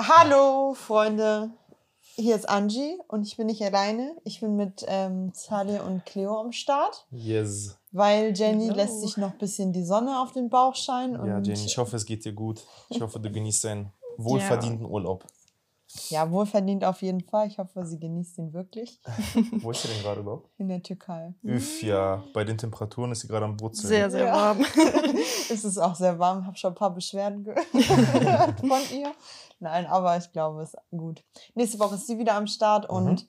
Hallo, Freunde. Hier ist Angie und ich bin nicht alleine. Ich bin mit ähm, Zalia und Cleo am Start. Yes. Weil Jenny Hello. lässt sich noch ein bisschen die Sonne auf den Bauch scheinen. Und Ja, Jenny, ich hoffe, es geht dir gut. Ich hoffe, du genießt deinen wohlverdienten Urlaub. Ja, wohlverdient auf jeden Fall. Ich hoffe, sie genießt ihn wirklich Wo ist sie denn gerade überhaupt? in der Türkei. Üff, ja. Bei den Temperaturen ist sie gerade am Brutzeln. Sehr, sehr Ja. warm. es ist auch sehr warm. Habe schon ein paar Beschwerden gehört von ihr. Nein, aber ich glaube, es ist gut. Nächste Woche ist sie wieder am Start und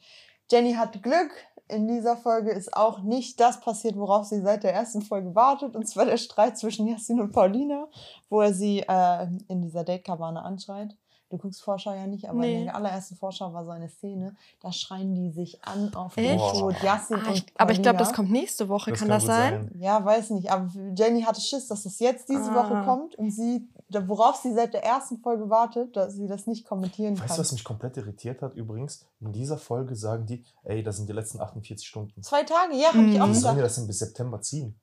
Jenny hat Glück. In dieser Folge ist auch nicht das passiert, worauf sie seit der ersten Folge wartet, und zwar der Streit zwischen Jasmin und Paulina, wo er sie äh, in dieser Datekabane anschreit. Du guckst Vorschau ja nicht, aber in Nee. der allerersten Vorschau war so eine Szene, da schreien die sich an auf den Tod. Ah, und ich, aber ich glaube, das kommt nächste Woche. Das kann, kann das gut sein? Ja, weiß nicht, aber Jenny hatte Schiss, dass es jetzt diese Ah. Woche kommt und sie, worauf sie seit der ersten Folge wartet, dass sie das nicht kommentieren kann. Weißt du, was mich komplett irritiert hat übrigens? In dieser Folge sagen die, ey, das sind die letzten 48 Stunden. Zwei Tage, ja, habe ich auch Mhm. Wie sollen gesagt. das denn bis September ziehen?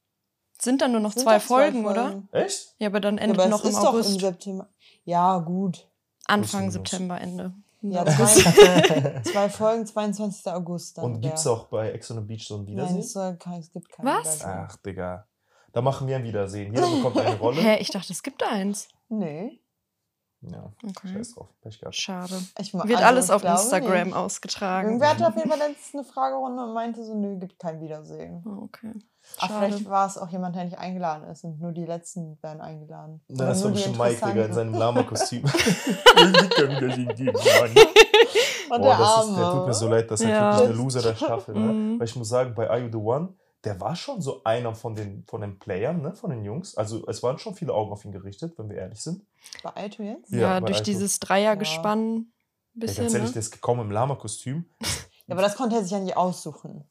Sind dann nur noch Sind zwei doch Folgen, oder? Folgen. Echt? Ja, aber dann Ja, endet aber noch es im ist doch im August. September. Ja, gut. Anfang. September, Ende. Ja, zwei, zwei Folgen, 22. August dann. Und gibt es auch bei Ex on the Beach so ein Nein, Wiedersehen? es, soll kein, es gibt kein Was? Wiedersehen. Ach, Digga. Da machen wir ein Wiedersehen. Jeder bekommt eine Rolle. Hä, ich dachte, es gibt eins. Nee. Ja, Okay. scheiß drauf. Pech gehabt. Schade. Ich, Wird also, alles auf Instagram nicht. ausgetragen. Irgendwer hatte auf jeden Fall letztens eine Fragerunde und meinte so, nö, gibt kein Wiedersehen. Oh, okay. Aber Schade. vielleicht war es auch jemand, der nicht eingeladen ist und nur die letzten werden eingeladen. Na, Oder das war bestimmt Mike, Digga, in seinem Lama-Kostüm. Und Oh, der das Arme. ist, der tut mir so leid, das ist Ja. halt wirklich der Loser der Staffel. Ne? Weil ich muss sagen, bei Are You The One, der war schon so einer von den, von den Playern, ne? von den Jungs. Also es waren schon viele Augen auf ihn gerichtet, wenn wir ehrlich sind. Bei Aito jetzt? Ja, Ja, durch Alto. dieses Dreiergespann. Ja, Bisschen, ganz ehrlich, ne? der ist gekommen im Lama-Kostüm. Ja, aber das konnte er sich ja nicht aussuchen.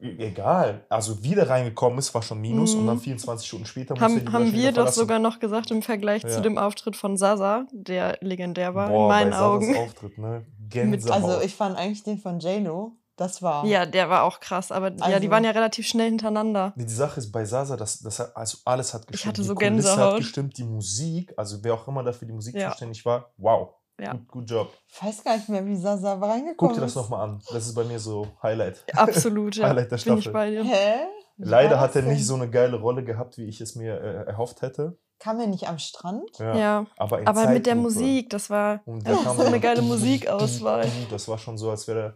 Egal. Also wie der reingekommen ist, war schon Minus Mhm. und dann 24 Stunden später musste er Haben, die haben wir doch sogar noch gesagt im Vergleich zu Ja. dem Auftritt von Sasa, der legendär war, Boah, in meinen Augen. Auftritt, ne? Gänsehaut. Also ich fand eigentlich den von JLo, das war. Ja, der war auch krass, aber ja, Also- die waren ja relativ schnell hintereinander. Nee, die Sache ist bei Sasa, das, das hat, also alles hat gestimmt. hatte die so Kulisse hat Gänsehaut. gestimmt, die Musik, also wer auch immer dafür die Musik Ja. zuständig war, wow. Ja. Gut, gut Job. Ich weiß gar nicht mehr, wie Sasa reingekommen Guck dir das nochmal an. Das ist bei mir so Highlight. Absolut, ja. Highlight der Bin ich Staffel. bei dir. Hä? Wie Leider hat er das nicht denn? so eine geile Rolle gehabt, wie ich es mir äh, erhofft hätte. Kam er nicht am Strand? Ja. Aber, in Aber mit der. Musik, das war Und das da kam ist so eine geile Musikauswahl. Das war schon so, als wäre er,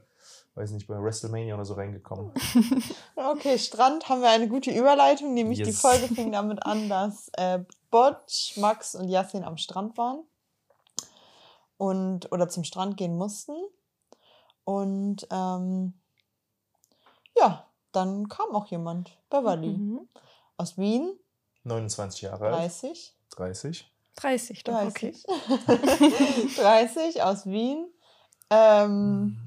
weiß nicht, bei WrestleMania oder so reingekommen. Okay, Strand haben wir eine gute Überleitung, nämlich die Yes. Folge fing damit an, dass äh, Botsch, Max und Yassin am Strand waren und oder zum Strand gehen mussten. Und ähm, ja, dann kam auch jemand, Beverly, Mhm. aus Wien, 29 Jahre alt. 30. 30. 30 doch, okay. 30. 30 aus Wien. Ähm,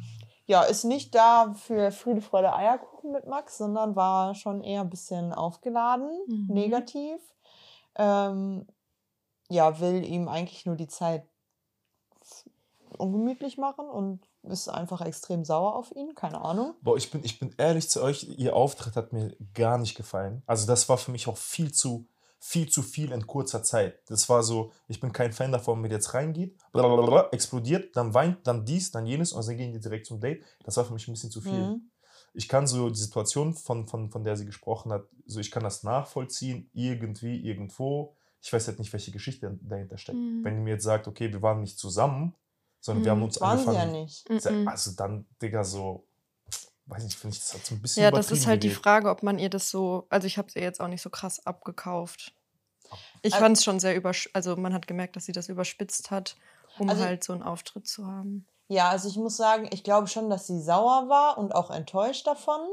ja, ist nicht da für Friede, Freude, Eierkuchen mit Max, sondern war schon eher ein bisschen aufgeladen, Mhm. negativ. Ähm, ja, will ihm eigentlich nur die Zeit ungemütlich machen und ist einfach extrem sauer auf ihn, keine Ahnung. Boah, ich bin, ich bin ehrlich zu euch, ihr Auftritt hat mir gar nicht gefallen. Also das war für mich auch viel zu, viel zu viel in kurzer Zeit. Das war so, ich bin kein Fan davon, wenn man jetzt reingeht, blablabla, explodiert, dann weint, dann dies, dann jenes und dann gehen die direkt zum Date. Das war für mich ein bisschen zu viel. Mhm. Ich kann so die Situation, von, von, von der sie gesprochen hat, so ich kann das nachvollziehen, irgendwie, irgendwo. Ich weiß halt nicht, welche Geschichte dahinter steckt. Mhm. Wenn ihr mir jetzt sagt, okay, wir waren nicht zusammen, sondern wir Mhm. haben uns Waren sie ja angefangen. nicht. Mhm. Also dann, Digga, so, weiß nicht, finde ich das halt so ein bisschen Ja, das ist halt die. Frage, ob man ihr das so, also ich habe es ihr jetzt auch nicht so krass abgekauft. Ich Also- fand es schon sehr übersch, also man hat gemerkt, dass sie das überspitzt hat, um Also- halt so einen Auftritt zu haben. Ja, also ich muss sagen, ich glaube schon, dass sie sauer war und auch enttäuscht davon, da,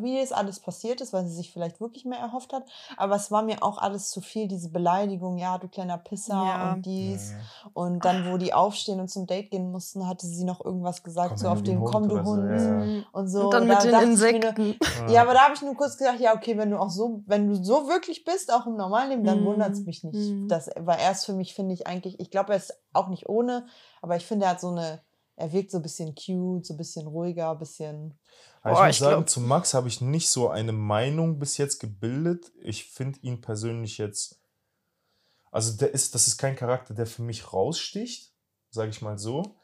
wie es alles passiert ist, weil sie sich vielleicht wirklich mehr erhofft hat. Aber es war mir auch alles zu viel, diese Beleidigung, ja, du kleiner Pisser Ja. und dies. Ja. Und dann, wo die aufstehen und zum Date gehen mussten, hatte sie noch irgendwas gesagt, Komm so auf den Hund Komm, du Hund. ja. Und so. Und dann da mit den mir nur- Insekten. Ja, aber da habe ich nur kurz gedacht, ja, okay, wenn du auch so, wenn du so wirklich bist, auch im normalen Leben, dann Mhm. wundert es mich nicht. Mhm. Das, weil er ist für mich, finde ich eigentlich, ich glaube, er ist auch nicht ohne, aber ich finde, er hat so eine, er wirkt so ein bisschen cute, so ein bisschen ruhiger, ein bisschen. Boah, ich muss ich sagen, glaub- zu Max habe ich nicht so eine Meinung bis jetzt gebildet. Ich finde ihn persönlich jetzt. Also, der ist, das ist kein Charakter, der für mich raussticht. sage ich mal so.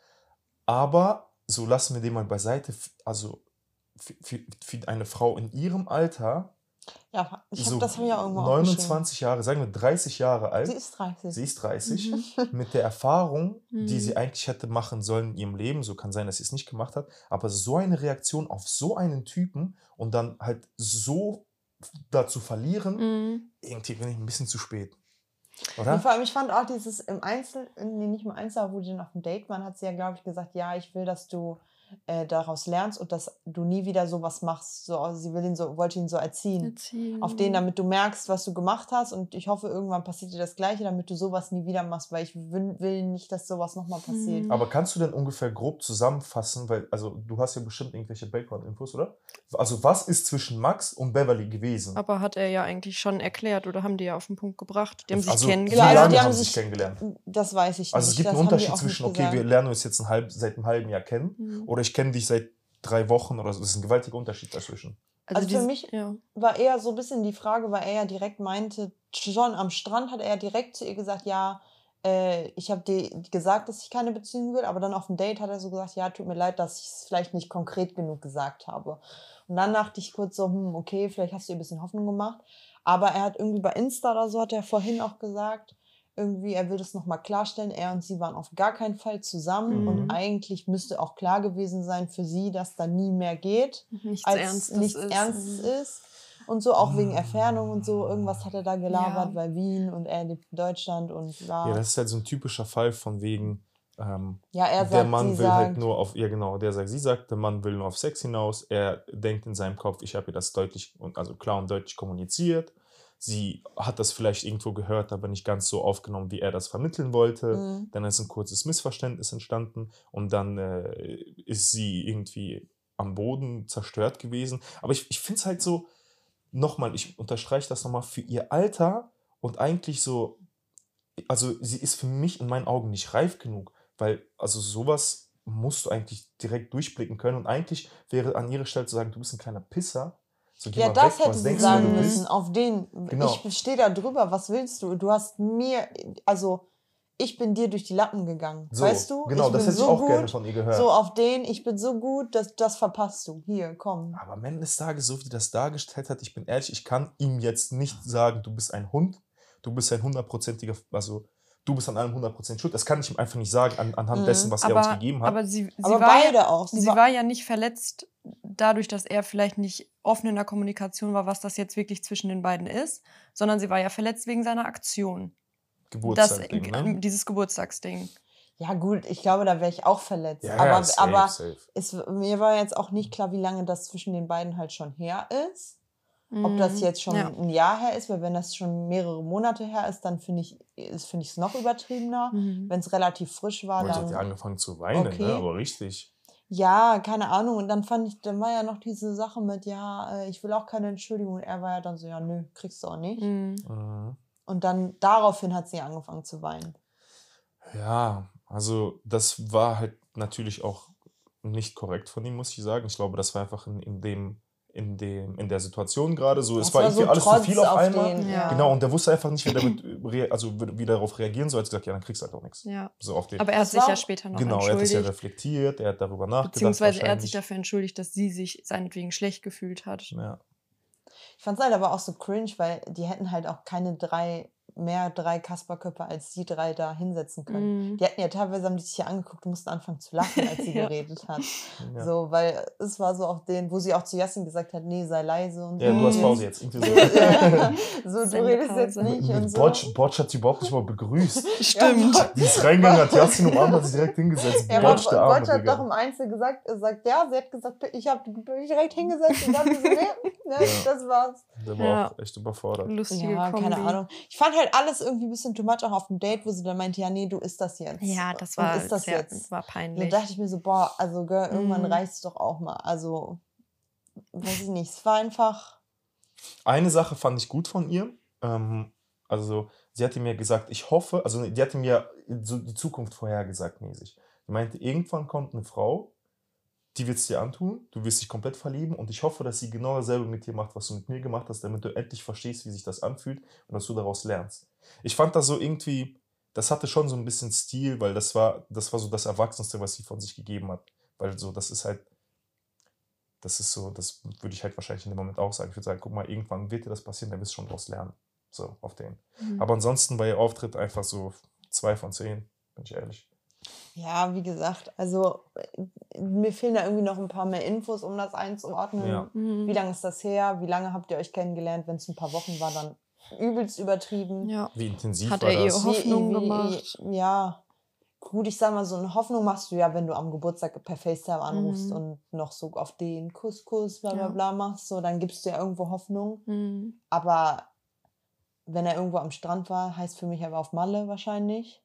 Aber so lassen wir den mal beiseite. Also für, für, für eine Frau in ihrem Alter, Ja, ich hab, so das habe ich ja irgendwo aufgeschrieben. 29 Jahre, sagen wir 30 Jahre alt, Sie ist 30. sie ist 30, Mhm. mit der Erfahrung, die Mhm. sie eigentlich hätte machen sollen in ihrem Leben, so kann sein, dass sie es nicht gemacht hat, aber so eine Reaktion auf so einen Typen und dann halt so dazu verlieren, Mhm. irgendwie bin ich ein bisschen zu spät. Oder? vor allem, ich fand auch dieses im Einzel, nee, nicht im Einzel, aber wo die dann auf dem Date waren, hat sie ja, glaube ich, gesagt, ja, ich will, dass du äh, daraus lernst und dass du nie wieder sowas machst. So, also sie will ihn so, wollte ihn so erziehen. Erziehen. Auf den, damit du merkst, was du gemacht hast. Und ich hoffe, irgendwann passiert dir das Gleiche, damit du sowas nie wieder machst, weil ich will, nicht, dass sowas nochmal passiert. Mhm. Aber kannst du denn ungefähr grob zusammenfassen, weil, also du hast ja bestimmt irgendwelche Background-Infos, oder? Also was ist zwischen Max und Beverly gewesen? Aber hat er ja eigentlich schon erklärt oder haben die ja auf den Punkt gebracht. Die haben sich also, Wie kennengelernt. Ja, lange die haben haben sie sich sich- kennengelernt? Das weiß ich Also es nicht. gibt das einen Unterschied nicht zwischen, okay, wir lernen uns jetzt ein halb, seit einem halben Jahr kennen Mhm. oder ich kenne dich seit drei Wochen oder so. Das ist ein gewaltiger Unterschied dazwischen. Also für diese- mich- Ja. war eher so ein bisschen die Frage, weil er ja direkt meinte, schon am Strand hat er direkt zu ihr gesagt, ja, äh, ich habe dir gesagt, dass ich keine Beziehung will, aber dann auf dem Date hat er so gesagt, ja, tut mir leid, dass ich es vielleicht nicht konkret genug gesagt habe. Und dann dachte ich kurz so, hm, okay, vielleicht hast du ihr ein bisschen Hoffnung gemacht. Aber er hat irgendwie bei Insta oder so, hat er vorhin auch gesagt, irgendwie, er will das nochmal klarstellen, er und sie waren auf gar keinen Fall zusammen Mhm. und eigentlich müsste auch klar gewesen sein für sie, dass da nie mehr geht Nichts als Ernstes nichts ist. Ernstes Mhm. ist. Und so auch wegen Entfernung und so. Irgendwas hat er da gelabert, Ja. weil Wien und er lebt in Deutschland und bla. Ja, das ist halt so ein typischer Fall von wegen, ähm, Ja, er sagt, der Mann sie will sagt, halt nur auf, ja genau, der sagt, sie sagt, der Mann will nur auf Sex hinaus. Er denkt in seinem Kopf, ich habe ihr das deutlich, und also klar und deutlich kommuniziert. Sie hat das vielleicht irgendwo gehört, aber nicht ganz so aufgenommen, wie er das vermitteln wollte. Mhm. Dann ist ein kurzes Missverständnis entstanden und dann äh, ist sie irgendwie am Boden zerstört gewesen. Aber ich, ich finde es halt so, nochmal, ich unterstreiche das nochmal, für ihr Alter und eigentlich so, also sie ist für mich in meinen Augen nicht reif genug, weil also sowas musst du eigentlich direkt durchblicken können und eigentlich wäre an ihrer Stelle zu sagen, du bist ein kleiner Pisser. So, Ja, das hätte sie sagen müssen. Auf den. Genau. Ich stehe da drüber. Was willst du? Du hast mir, also ich bin dir durch die Lappen gegangen. So, weißt du? Genau, ich das bin hätte ich so auch gut, gerne von ihr gehört. So auf den, ich bin so gut, dass das verpasst du. Hier, komm. Aber am Ende des Tages, so wie die das dargestellt hat, ich bin ehrlich, ich kann ihm jetzt nicht sagen, du bist ein Hund, du bist ein hundertprozentiger, also du bist an allem hundertprozent schuld. Das kann ich ihm einfach nicht sagen an, anhand Mhm. dessen, was er uns gegeben hat. aber sie, sie, Aber war, beide ja, auch. sie war ja nicht verletzt dadurch, dass er vielleicht nicht offen in der Kommunikation war, was das jetzt wirklich zwischen den beiden ist, sondern sie war ja verletzt wegen seiner Aktion. Das, Geburtstag, ne? Dieses Geburtstagsding. Ja, gut, ich glaube, da wäre ich auch verletzt. Ja, aber ja, safe, aber safe. es, mir war jetzt auch nicht klar, wie lange das zwischen den beiden halt schon her ist. Ob das Mhm. jetzt schon Ja. ein Jahr her ist, weil wenn das schon mehrere Monate her ist, dann finde ich finde ich es noch übertriebener. Mhm. Wenn es relativ frisch war, Und sie hat dann ja angefangen zu weinen, Okay. ne? aber richtig. ja, keine Ahnung. Und dann fand ich, dann war ja noch diese Sache mit, ja, äh, ich will auch keine Entschuldigung. Und er war ja dann so, ja, nö, kriegst du auch nicht. Mhm. Mhm. Und dann daraufhin hat sie angefangen zu weinen. Ja, also das war halt natürlich auch nicht korrekt von ihm, muss ich sagen. Ich glaube, das war einfach in, in dem, in dem, in der Situation gerade so. es war irgendwie alles zu Trotz viel auf, einmal. den, Ja. Genau, und der wusste einfach nicht, wie, damit, also wie darauf reagieren soll. Er hat gesagt, ja, dann kriegst du halt auch nichts. ja. So auf den, Aber er hat sich ja später noch genau, er hat es ja reflektiert, er hat darüber nachgedacht. beziehungsweise er hat sich dafür entschuldigt, dass sie sich seinetwegen schlecht gefühlt hat. Ja. Ich fand es halt aber auch so cringe, weil die hätten halt auch keine drei, mehr drei Kasperköpfe als die drei da hinsetzen können. Mhm. Die hatten ja teilweise, haben die sich ja angeguckt und mussten anfangen zu lachen, als sie Ja. geredet hat. Ja. So, weil es war so auch den, wo sie auch zu Jasmin gesagt hat, nee, sei leise und ja, so. du hast. Pause jetzt. So. Ja. so, du redest jetzt nicht Mit und so. Botsch, Botsch hat sie überhaupt nicht mal begrüßt. Stimmt. Die ist reingegangen, hat Jasmin umarmt, hat sich direkt hingesetzt. Ja, Botsch, der Arme, Botsch hat Digga. doch im Einzel gesagt, er sagt, ja, sie hat gesagt, ich habe mich direkt hingesetzt und dann so, nee, ne, Ja. das war's. Der war Ja. auch echt überfordert. Lustige Ja, Kombi. keine Ahnung. Ich fand halt alles irgendwie ein bisschen too much, auch auf dem Date, wo sie dann meinte, ja, nee, du isst das jetzt. Ja, das Und war, ist das sehr, jetzt? war peinlich. dachte ich mir so, boah, also Girl, irgendwann Mhm. reicht's doch auch mal. Also, weiß ich nicht, es war einfach, Eine Sache fand ich gut von ihr. Ähm, also, sie hatte mir gesagt, ich hoffe, also die hatte mir so die Zukunft vorhergesagt mäßig. Die meinte, irgendwann kommt eine Frau, die wird es dir antun, du wirst dich komplett verlieben und ich hoffe, dass sie genau dasselbe mit dir macht, was du mit mir gemacht hast, damit du endlich verstehst, wie sich das anfühlt und dass du daraus lernst. Ich fand das so irgendwie, das hatte schon so ein bisschen Stil, weil das war, das war so das Erwachsenste, was sie von sich gegeben hat. Weil so, das ist halt, das ist so, das würde ich halt wahrscheinlich in dem Moment auch sagen. Ich würde sagen, guck mal, irgendwann wird dir das passieren, dann wirst du schon daraus lernen. So, auf den. Mhm. Aber ansonsten bei ihr Auftritt einfach so zwei von zehn, bin ich ehrlich. Ja, wie gesagt, also äh, mir fehlen da irgendwie noch ein paar mehr Infos, um das einzuordnen. Ja. Mhm. Wie lange ist das her? Wie lange habt ihr euch kennengelernt? Wenn es ein paar Wochen war, dann übelst übertrieben. Ja. Wie intensiv Hat war er ihr das? Hoff- Hoffnung Wie- wie- gemacht. Ja. Gut, ich sag mal, so eine Hoffnung machst du ja, wenn du am Geburtstag per FaceTime anrufst Mhm. und noch so auf den Kuss, Kuss, bla bla Ja. bla machst, so, dann gibst du ja irgendwo Hoffnung. Mhm. Aber wenn er irgendwo am Strand war, heißt für mich, er war auf Malle wahrscheinlich.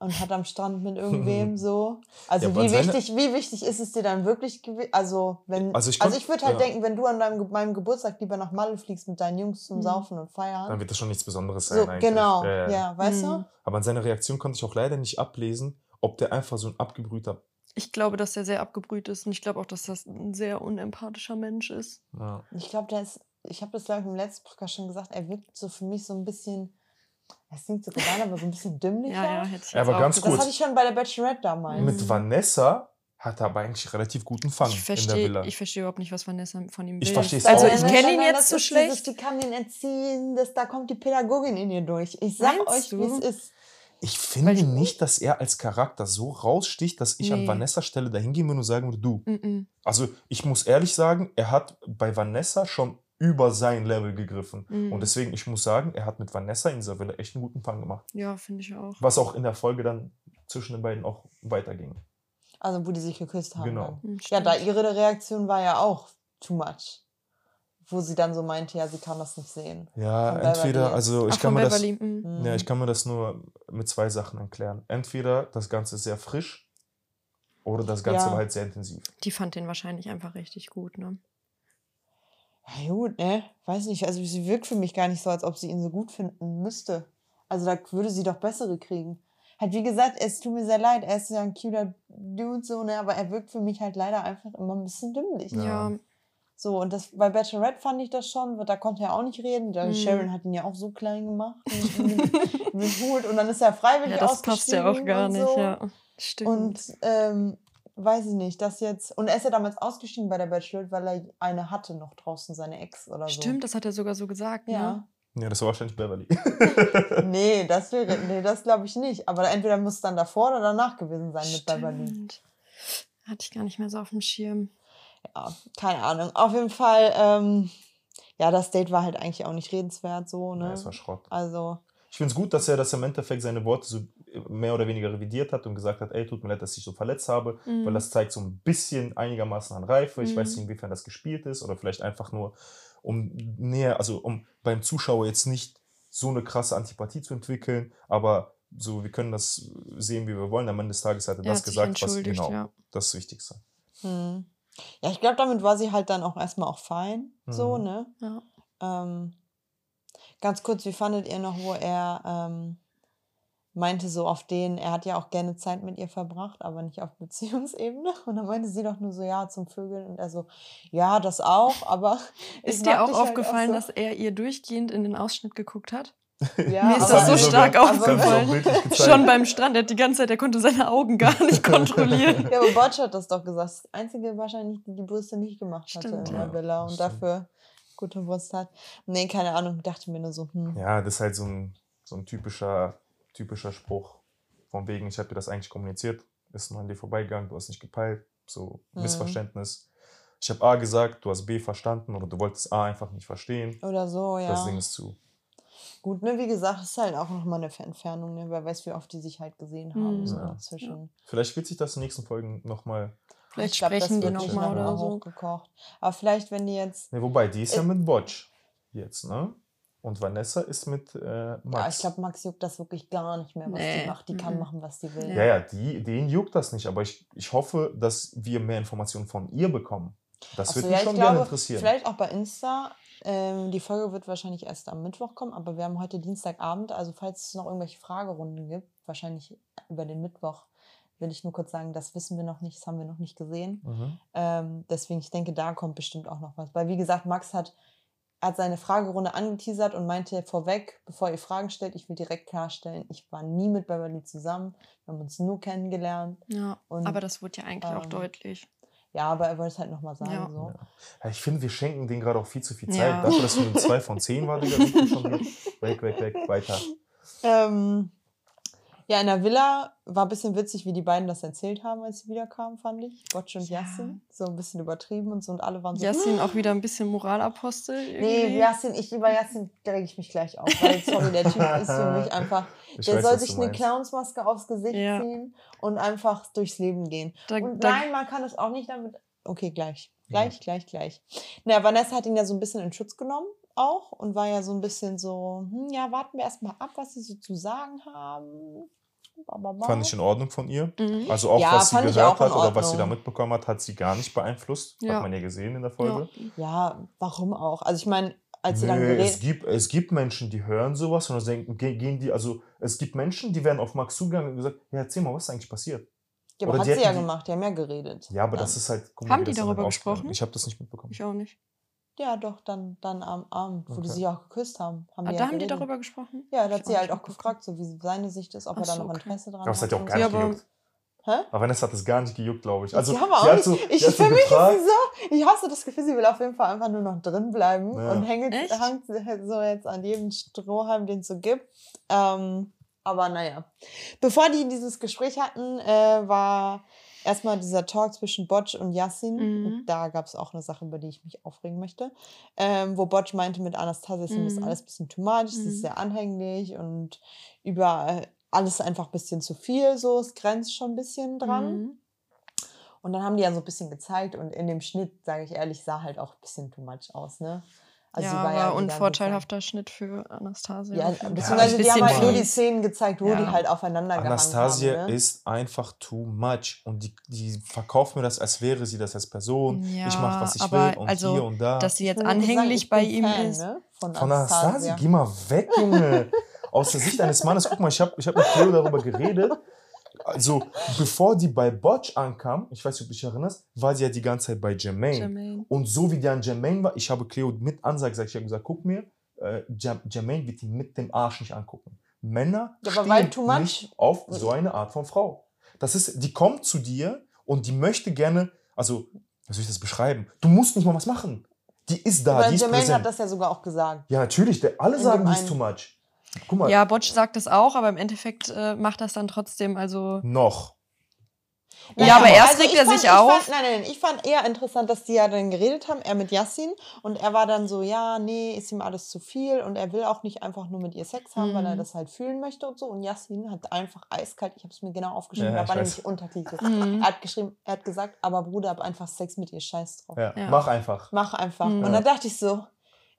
Und hat am Strand mit irgendwem so. Also Ja, wie, wichtig, wie wichtig ist es dir dann wirklich gewesen? Also, wenn, Also ich also ich würde halt ja. denken, wenn du an deinem, meinem Geburtstag lieber nach Malle fliegst mit deinen Jungs zum Mhm. Saufen und Feiern. Dann wird das schon nichts Besonderes sein So, eigentlich. genau, Ja, ja. weißt Mhm. du? Aber an seiner Reaktion konnte ich auch leider nicht ablesen, ob der einfach so ein abgebrühter. Ich glaube, dass er sehr abgebrüht ist und ich glaube auch, dass das ein sehr unempathischer Mensch ist. Ja. Ich glaube, der ist, ich habe das glaube ich im letzten Podcast schon gesagt, er wirkt so für mich so ein bisschen, es klingt so gemein, aber so ein bisschen dümmlicher. Ja, ja, hätte ich Ja, aber ganz Das gesagt. kurz. hatte ich schon bei der Bachelorette damals. Mit. Vanessa hat er aber eigentlich relativ guten Fang Ich in der verstehe Villa. ich verstehe überhaupt nicht, was Vanessa von ihm will. Ich versteh's Also auch ich kenne ihn jetzt das so schlecht. Dieses, die kann ihn erziehen, das, da kommt die Pädagogin in ihr durch. Ich sag Meinst euch, wie es ist. Ich finde Weil- nicht, dass er als Charakter so raussticht, dass ich an Nee. Vanessa Stelle dahin gehen würde und sagen würde, du. Mhm. Also ich muss ehrlich sagen, er hat bei Vanessa schon über sein Level gegriffen. Mhm. Und deswegen, ich muss sagen, er hat mit Vanessa in dieser Villa echt einen guten Fang gemacht. Ja, finde ich auch. Was auch in der Folge dann zwischen den beiden auch weiterging. Also, wo die sich geküsst haben. Genau. Mhm, Ja, da ihre Reaktion war ja auch too much. Wo sie dann so meinte, ja, sie kann das nicht sehen. Ja, Von entweder, Beverly. also ich Ach, kann mir das. Beverly. mhm. Ja, ich kann mir das nur mit zwei Sachen erklären. Entweder das Ganze ist sehr frisch oder das Ganze Ja. war halt sehr intensiv. Die fand den wahrscheinlich einfach richtig gut, ne? Ja, gut, ne? Weiß nicht. Also, sie wirkt für mich gar nicht so, als ob sie ihn so gut finden müsste. Also, da würde sie doch bessere kriegen. Halt, wie gesagt, es tut mir sehr leid. Er ist ja ein cuter Dude, so, ne? Aber er wirkt für mich halt leider einfach immer ein bisschen dümmlich. Ja. So, und das, bei Bachelorette fand ich das schon, da konnte er auch nicht reden. Da Mhm. Sharon hat ihn ja auch so klein gemacht. mit, Hut. Und dann ist er freiwillig ja das passt ja auch gar und nicht, so. ja. Stimmt. Und ähm, weiß ich nicht, das jetzt. Und er ist ja damals ausgestiegen bei der Bachelorette, weil er eine hatte noch draußen, seine Ex oder so. Stimmt, das hat er sogar so gesagt, Ja. ne? Ja, das war wahrscheinlich Beverly. nee, das wäre, nee, das glaube ich nicht. Aber entweder muss es dann davor oder danach gewesen sein mit Beverly. Stimmt. Hatte ich gar nicht mehr so auf dem Schirm. Ja, keine Ahnung. Auf jeden Fall, ähm, ja, das Date war halt eigentlich auch nicht redenswert so, ne? Ja, es war Schrott. Also, Ich finde es gut, dass er das im Endeffekt seine Worte so mehr oder weniger revidiert hat und gesagt hat, ey, tut mir leid, dass ich so verletzt habe, Mhm. weil das zeigt so ein bisschen einigermaßen an Reife. Ich Mhm. weiß nicht, inwiefern das gespielt ist oder vielleicht einfach nur, um näher, also um beim Zuschauer jetzt nicht so eine krasse Antipathie zu entwickeln, aber so, wir können das sehen, wie wir wollen. Am Ende des Tages hat er Er das hat gesagt, was genau ja. das Wichtigste. hm. ja, ich glaube, damit war sie halt dann auch erstmal auch fein. So, Mhm. ne? Ja. Ähm, ganz kurz, wie fandet ihr noch, wo er ähm, meinte so auf den, er hat ja auch gerne Zeit mit ihr verbracht, aber nicht auf Beziehungsebene. Und dann meinte sie doch nur so, ja, zum Vögeln. Und er so, ja, das auch, aber. Ist dir auch dich halt aufgefallen, so. dass er ihr durchgehend in den Ausschnitt geguckt hat? ja, Mir ist das so die stark auch aufgefallen. Schon beim Strand, er hat die ganze Zeit, er konnte seine Augen gar nicht kontrollieren. Ja, aber Botsch hat das doch gesagt. Das einzige wahrscheinlich, die die Brüste nicht gemacht hatte Stimmt, in ja. der Villa Das und stimmt. dafür gute Brust hat. Nee, keine Ahnung, dachte mir nur so, hm. Ja, das ist halt so ein, so ein typischer, typischer Spruch. Von wegen, ich habe dir das eigentlich kommuniziert, ist nur an dir vorbeigegangen, du hast nicht gepeilt. So Mhm. Missverständnis. Ich habe A gesagt, du hast B verstanden oder du wolltest A einfach nicht verstehen. Oder so, ja. Das Ding ist zu. Gut, ne, wie gesagt, ist halt auch nochmal eine Entfernung, ne, wer weiß, wie oft die sich halt gesehen haben. Mhm. So Ja. zwischen. Vielleicht wird sich das in den nächsten Folgen nochmal. Vielleicht Ich glaub, das sprechen noch sich nochmal noch oder so. hochgekocht. Aber vielleicht, wenn die jetzt. Ne, wobei, die ist ja Äh, mit Botsch jetzt, ne? Und Vanessa ist mit äh, Max. Ja, ich glaube, Max juckt das wirklich gar nicht mehr, was Nee, die macht. Die kann mhm. machen, was die will. ja, ja, die, den juckt das nicht, aber ich, ich hoffe, dass wir mehr Informationen von ihr bekommen. Das Ach wird so, mich ja, schon gerne interessieren. Vielleicht auch bei Insta. Ähm, die Folge wird wahrscheinlich erst am Mittwoch kommen, aber wir haben heute Dienstagabend. Also, falls es noch irgendwelche Fragerunden gibt, wahrscheinlich über den Mittwoch, will ich nur kurz sagen, das wissen wir noch nicht, das haben wir noch nicht gesehen. Mhm. Ähm, deswegen, ich denke, da kommt bestimmt auch noch was. Weil, wie gesagt, Max hat hat seine Fragerunde angeteasert und meinte vorweg, bevor ihr Fragen stellt, ich will direkt klarstellen, ich war nie mit Beverly zusammen. Wir haben uns nur kennengelernt. Ja, Und, aber das wurde ja eigentlich auch ähm, deutlich. Ja, aber er wollte es halt nochmal sagen. Ja. So. Ja, ich finde, wir schenken denen gerade auch viel zu viel Zeit. Ja. Dafür, dass wir 2 von 10 war, Digga, schon weg, weg, weg, weiter. Ähm, ja, in der Villa war ein bisschen witzig, wie die beiden das erzählt haben, als sie wiederkamen, fand ich. Botsch und Ja. Yassin. So ein bisschen übertrieben und so und alle waren so. Yassin auch wieder ein bisschen Moralapostel. Nee, irgendwie. Yassin, ich über Yassin reg ich mich gleich auf, weil sorry, der Typ ist für mich einfach. Ich Der weiß, soll sich eine. Clownsmaske aufs Gesicht Ja. ziehen und einfach durchs Leben gehen. Da, Und da, nein, man kann es auch nicht damit. Okay, gleich. Gleich, gleich, gleich. Na, Vanessa hat ihn ja so ein bisschen in Schutz genommen auch und war ja so ein bisschen so, hm, ja, warten wir erstmal ab, was sie so zu sagen haben. Fand ich in Ordnung von ihr. Mhm. Also auch Ja, was sie gehört hat oder was sie da mitbekommen hat, hat sie gar nicht beeinflusst. Ja. Hat man ja gesehen in der ja. Folge. Ja, warum auch? Also ich meine, als sie dann Nö, es geredet gibt, es gibt Menschen, die hören sowas und dann denken, ge- gehen die, also es gibt Menschen, die werden auf Max zugegangen und gesagt, ja, erzähl mal, was ist eigentlich passiert? ja, aber oder hat sie ja gemacht, die haben ja geredet. Ja, aber Dann. das ist halt. guck Haben die darüber gesprochen? Ich habe das nicht mitbekommen. Ich auch nicht. Ja, doch, dann, dann am Abend, wo die Okay. sich auch geküsst haben. haben Ah, die da ja haben die geredet. darüber gesprochen? Ja, da hat sie halt auch gefragt, so wie seine Sicht ist, ob Ach er da so, noch okay. Interesse dran Aber es hat hat. ja auch gar nicht gejuckt. Hä? Aber Vanessa hat das gar nicht gejuckt, glaube ich. Also, ja, aber die auch hat nicht. so, ich, die hat so für mich ist gefragt, sie so, ich hasse das Gefühl, sie will auf jeden Fall einfach nur noch drin bleiben Ja. und hängt, hängt so jetzt an jedem Strohhalm, den es so gibt. Ähm, aber naja. Bevor die dieses Gespräch hatten, äh, war erstmal dieser Talk zwischen Botsch und Yassin. Mhm. Und da gab es auch eine Sache, über die ich mich aufregen möchte. Ähm, wo Botsch meinte, mit Anastasia ist Mhm. alles ein bisschen too much, sie Mhm. ist sehr anhänglich und über alles einfach ein bisschen zu viel, so, es grenzt schon ein bisschen dran. Mhm. Und dann haben die ja so ein bisschen gezeigt und in dem Schnitt, sage ich ehrlich, sah halt auch ein bisschen too much aus, ne? Sie ja, war war wieder unvorteilhafter Schnitt für Anastasia. Ja, beziehungsweise Ein die haben halt nur die. Szenen gezeigt, wo Ja. die halt aufeinander Anastasia haben. Ne? ist einfach too much. Und die, die verkauft mir das, als wäre sie das als Person. ich mache, was ich Ja, aber will und also, hier und da. Dass sie jetzt anhänglich ich bei ihm Fan, ist. Ne? Von, Von Anastasia, Anastasia. geh mal weg, Junge. Aus der Sicht eines Mannes, guck mal, ich habe ich hab mit Cleo darüber geredet. Also, bevor die bei Botch ankam, ich weiß nicht, ob du dich erinnerst, war sie ja die ganze Zeit bei Jermaine. Jermaine. Und so wie die an Jermaine war, ich habe Cleo mit Ansage gesagt, ich habe gesagt, guck mir, äh, Jermaine wird ihn mit dem Arsch nicht angucken. Männer stehen too much- nicht auf so eine Art von Frau. Das ist, die kommt zu dir und die möchte gerne, also, wie soll ich das beschreiben? Du musst nicht mal was machen. Die ist da, Aber die ist Jermaine präsent. hat das ja sogar auch gesagt. Ja, natürlich. Der, alle In sagen, die ist too much. Guck mal, Ja, Botsch sagt es auch, aber im Endeffekt äh, macht das dann trotzdem, also. noch. Ja, aber erst regt ich er fand, sich ich auf. Fand, nein, nein, ich fand eher interessant, dass die ja dann geredet haben, er mit Yassin. Und er war dann so, ja, nee, ist ihm alles zu viel. Und er will auch nicht einfach nur mit ihr Sex haben, weil er Mhm. das halt fühlen möchte und so. Und Yassin hat einfach eiskalt, ich habe es mir genau aufgeschrieben, Ja, da war ich nämlich Untertitel. Mhm. Er hat geschrieben, er hat gesagt, aber Bruder, hab einfach Sex mit ihr, scheiß drauf. Ja, Ja. Mach einfach. Mach einfach. Mhm. Und da dachte ich so,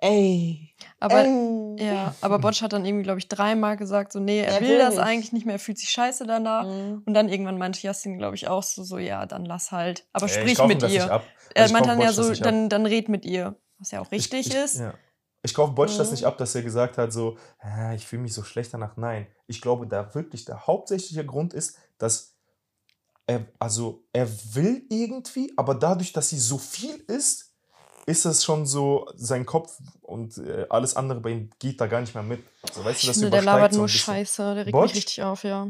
ey. Aber, ey. ja, aber Botsch hat dann irgendwie, glaube ich, dreimal gesagt, so, nee, er, Er will, will das nicht. eigentlich nicht mehr, er fühlt sich scheiße danach. Mhm. Und dann irgendwann meinte Jasmin, glaube ich, auch so, so, ja, dann lass halt. Aber Ey, ich sprich ihm mit das nicht ihr. ab. Er Also ich meint dann ja Botsch das so, dann, dann red mit ihr. Was ja auch richtig ich, ist. Ja. Ich kaufe Botsch das Mhm. nicht ab, dass er gesagt hat, so, "Ah, ich fühle mich so schlecht danach. Nein, ich glaube, da wirklich der hauptsächliche Grund ist, dass er, also er will irgendwie, aber dadurch, dass sie so viel ist, ist es schon so, sein Kopf und äh, alles andere bei ihm geht da gar nicht mehr mit. So, weißt du, Ich das finde, der labert so nur. Scheiße. Der regt Botsch? mich richtig auf, ja.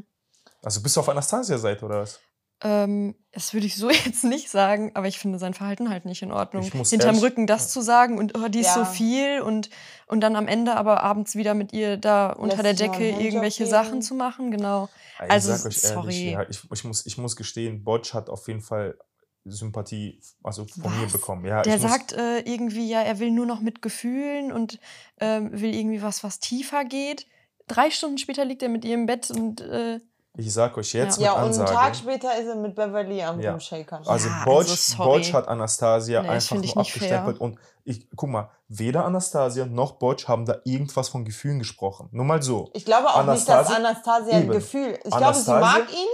Also bist du auf Anastasia-Seite oder was? Ähm, das würde ich so jetzt nicht sagen, aber ich finde sein Verhalten halt nicht in Ordnung. Ich muss Hinterm ehrlich- Rücken das zu sagen und oh, die ist so Ja. viel und, und dann am Ende aber abends wieder mit ihr da unter der noch einen Decke irgendwelche geben. Sachen zu machen, genau. Ich Also, sag euch ehrlich, sorry. ja, ich, ich, muss, ich muss gestehen, Botsch hat auf jeden Fall Sympathie also von mir Was? bekommen. Ja, Der sagt äh, irgendwie, ja, er will nur noch mit Gefühlen und ähm, will irgendwie was, was tiefer geht. Drei Stunden später liegt er mit ihr im Bett und äh, ich sag euch jetzt Ja. mit Ja, und einen Ansage. Tag später ist er mit Beverly am Ja. Rumshakern. Also Ja, Botsch, also. Botsch hat Anastasia Nee, einfach nur nicht fair. abgestempelt. Und ich, guck mal, weder Anastasia noch Botsch haben da irgendwas von Gefühlen gesprochen. Nur mal so. Ich glaube auch nicht, dass Anastasia- Anastasia ein Eben. Gefühl. Ich glaube, sie Anastasia- mag ihn.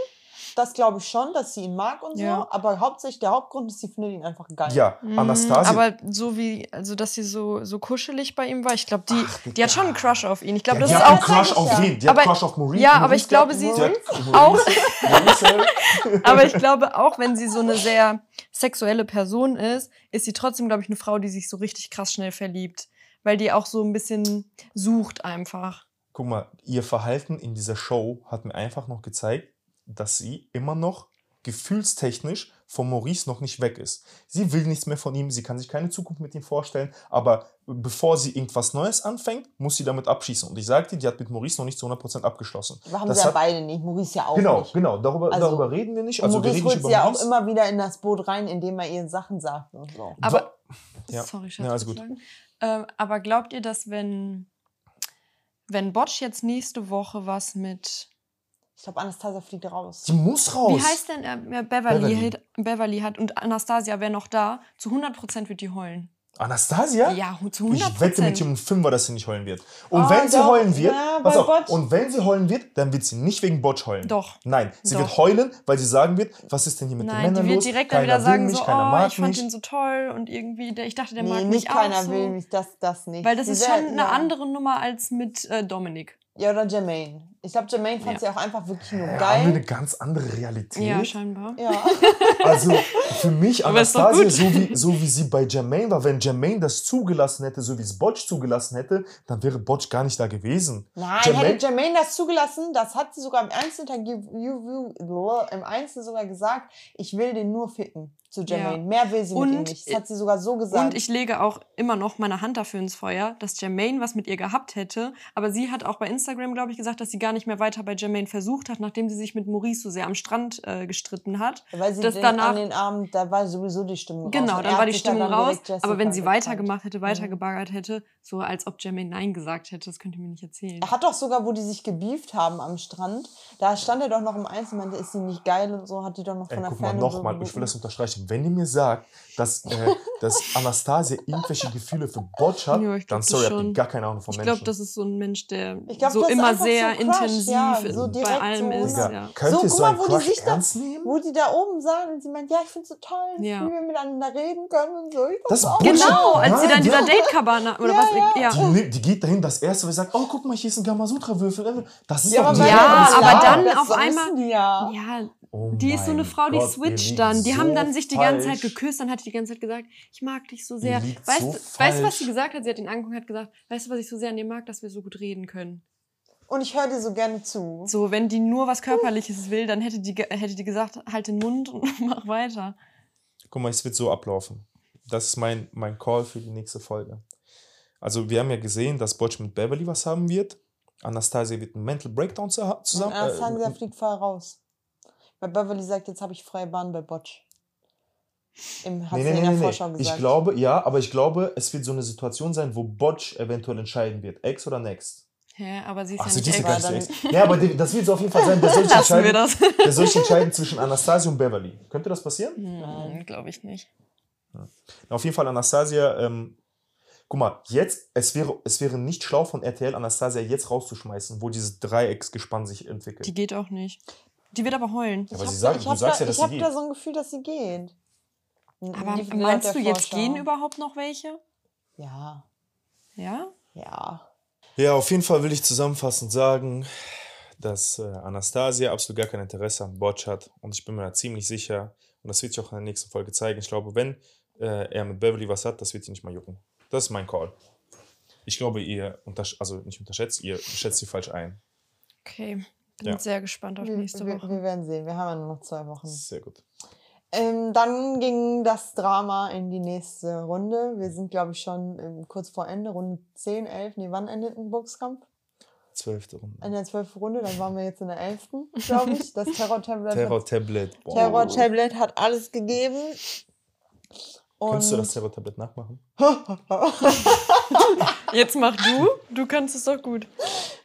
Das glaube ich schon, dass sie ihn mag und Ja. so. Aber hauptsächlich der Hauptgrund ist, sie findet ihn einfach geil. Ja, mm, Anastasia. aber so wie, also dass sie so, so kuschelig bei ihm war, ich glaube, die, Ach, die hat schon einen. Crush auf ihn. Ich glaube, ja, das die ist hat einen auch. Crush sag ich auf ja. wen? Die hat Aber- Crush auf Maurice. ja, aber Maurice, ich glaube, sie- hat- auch- Aber ich glaube, auch wenn sie so eine sehr sexuelle Person ist, ist sie trotzdem, glaube ich, eine Frau, die sich so richtig krass schnell verliebt. weil die auch so ein bisschen sucht einfach. Guck mal, ihr Verhalten in dieser Show hat mir einfach noch gezeigt, dass sie immer noch gefühlstechnisch von Maurice noch nicht weg ist. Sie will nichts mehr von ihm, sie kann sich keine Zukunft mit ihm vorstellen, aber bevor sie irgendwas Neues anfängt, muss sie damit abschließen. Und ich sagte, die hat mit Maurice noch nicht zu 100% abgeschlossen. Wir haben Das sie ja beide nicht. Maurice ja auch Genau, nicht. genau, darüber, Also- darüber reden wir nicht. Und Also wir Maurice reden holt sie ja auch immer wieder in das Boot rein, indem er ihr Sachen sagt und so. Aber, Ja. sorry, Schatz. Ja, was gut. Ähm, aber glaubt ihr, dass wenn, wenn Botsch jetzt nächste Woche was mit, Ich glaube, Anastasia fliegt raus. Die muss raus. wie heißt denn äh, Beverly, Beverly. Hat, Beverly hat und Anastasia wäre noch da, zu 100% wird die heulen. Anastasia? Ja, zu 100%. Ich wette mit dir um einen Fünfer, dass sie nicht heulen wird. Und Oh, wenn sie doch. heulen wird, Ja, pass auf, und wenn sie heulen wird, dann wird sie nicht wegen Botsch heulen. Doch. Nein, sie Doch. wird heulen, weil sie sagen wird, was ist denn hier mit den Nein, Männern die wird los? direkt dann keiner wieder sagen will mich, so, keiner oh, ich fand mich. ihn so toll und irgendwie, der, ich dachte, der nee, mag nicht mich keiner auch so. will mich, das, das nicht. Weil das Die ist schon eine ja. andere Nummer als mit äh, Dominik. Ja, oder Jermaine. Ich glaube, Jermaine fand Ja. sie auch einfach wirklich nur Ja, haben wir eine geil. ganz andere Realität. Ja, scheinbar. Ja. Also für mich Aber ist doch Anastasia, so wie, so wie sie bei Jermaine war, wenn Jermaine das zugelassen hätte, so wie es Botsch zugelassen hätte, dann wäre Botsch gar nicht da gewesen. Nein, Jermaine- hätte Jermaine das zugelassen, das hat sie sogar im Einzelinterview im Einzel sogar gesagt, ich will den nur ficken zu Jermaine. Mehr will sie mit ihm Und- nicht. Das hat sie sogar so gesagt. Und ich lege auch immer noch meine Hand dafür ins Feuer, dass Jermaine was mit ihr gehabt hätte. Aber sie hat auch bei Instagram, glaube ich, gesagt, dass sie gar nicht mehr weiter bei Jermaine versucht hat, nachdem sie sich mit Maurice so sehr am Strand äh, gestritten hat. weil sie das den, danach- an den Abend, da war sowieso die Stimmung raus. Genau, Und dann war die ja Stimmung raus. Aber wenn sie weitergemacht hätte, weitergebaggert hätte, so als ob Jermaine Nein gesagt hätte, das könnt ihr mir nicht erzählen. Er hat doch sogar, wo die sich gebieft haben am Strand, da stand er doch noch im Einzel, meinte, ist sie nicht geil und so, hat die doch noch Ey, von der guck mal, Ferne so nochmal, ich will das unterstreichen. Wenn ihr mir sagt, dass, äh, dass Anastasia irgendwelche Gefühle für Botsch hat, Ja, ich dann das sorry, habt ihr gar keine Ahnung von Ich Menschen. glaube, das ist so ein Mensch, der Ich glaub, so immer sehr so Crush, intensiv ja, so bei direkt allem so, ist. Digga, Ja. könnt So, ihr guck so mal, einen wo die Crush sich da- ernst nehmen? Wo die da oben saßen und sie meint, ja, ich finde so toll, Ja. wie wir miteinander reden können und so. Ich Das auch Bullshit. Genau, als sie dann in dieser ja. Date-Cabana oder Ja, was? ja. Ja. Die, die geht dahin, das erste, was sie sagt, oh, guck mal, hier ist ein Gamasutra-Würfel. Das ist Ja, doch aber, Ja, weil aber dann auf einmal- ja. Oh die ist so eine Frau, die Gott, switcht dann. Die so haben dann sich die ganze Zeit geküsst, dann hat die die ganze Zeit gesagt, ich mag dich so sehr. Weißt, so du- weißt du, was sie gesagt hat? Sie hat ihn angeguckt und hat gesagt, weißt du, was ich so sehr an dir mag, dass wir so gut reden können. Und ich höre dir so gerne zu. So, wenn die nur was Körperliches will, dann hätte die, hätte die gesagt, halt den Mund und mach weiter. Guck mal, es wird so ablaufen. Das ist mein, mein Call für die nächste Folge. Also, wir haben ja gesehen, dass Botch mit Beverly was haben wird. Anastasia wird einen Mental Breakdown zu, Und zusammen. Anastasia äh, fliegt vorher raus. Weil Beverly sagt, jetzt habe ich freie Bahn bei Botch. Im, hat nee, sie nee, in nee, der nee. Vorschau gesagt. Ich glaube, ja, aber ich glaube, es wird so eine Situation sein, wo Botch eventuell entscheiden wird. Ex oder Next. Hä, aber sie ist Ach, ja so, nicht ja ex. gar nicht Ex. Ja, aber das wird so auf jeden Fall sein. Der soll sich entscheiden, das. der soll sich entscheiden zwischen Anastasia und Beverly. Könnte das passieren? Hm, glaube ich nicht. Auf jeden Fall Anastasia, ähm, guck mal, jetzt, es wäre, es wäre nicht schlau von RTL, Anastasia jetzt rauszuschmeißen, wo dieses Dreiecksgespann sich entwickelt. Die geht auch nicht. Die wird aber heulen. aber Ich sie ich du sagst da, ja, dass ich sie habe geht. da so ein Gefühl, dass sie geht. Aber Die- meinst du, jetzt gehen überhaupt noch welche? Ja, Ja? ja. Ja, auf jeden Fall will ich zusammenfassend sagen, dass äh, Anastasia absolut gar kein Interesse am Botch hat. Und ich bin mir da ziemlich sicher, und das wird sich auch in der nächsten Folge zeigen, ich glaube, wenn äh, er mit Beverly was hat, das wird sie nicht mal jucken. Das ist mein Call. Ich glaube, ihr, untersch also nicht unterschätzt, ihr schätzt sie falsch ein. Okay. Bin Ja. sehr gespannt auf Wir, nächste wir, Woche. wir werden sehen. Wir haben ja nur noch zwei Wochen. Sehr gut. Ähm, dann ging das Drama in die nächste Runde. Wir sind, glaube ich, schon ähm, kurz vor Ende, Runde 10, 11. Nee, wann endet ein Boxkampf? Zwölfte Runde. In der zwölften Runde, dann waren wir jetzt in der elften, glaube ich. Das Terror-Tablet Terror-Tablet. Boah. Terror -Tablet hat alles gegeben. Und Kannst du das Terror-Tablet nachmachen? Jetzt mach du. Du kannst es doch gut.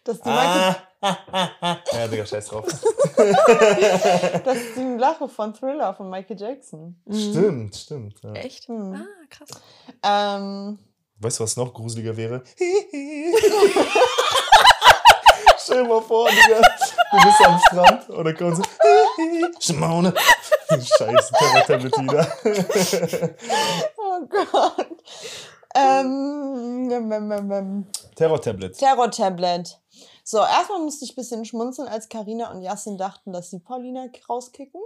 dass, die Michael, ja, Digga, scheiß drauf. das ist die Lache von Thriller von Michael Jackson. stimmt, stimmt. Ja. Echt? Hm. Ah, krass. Ähm, Weißt du, was noch gruseliger wäre? Stell dir mal vor, Digga, du bist am Strand oder kommen so. Schmaune. Scheiße, Terror-Tablet wieder. oh Gott. Ähm, ähm, ähm, ähm, ähm. Terror-Tablet. Terror-Tablet. So, erstmal musste ich ein bisschen schmunzeln, als Karina und Yassin dachten, dass sie Paulina rauskicken.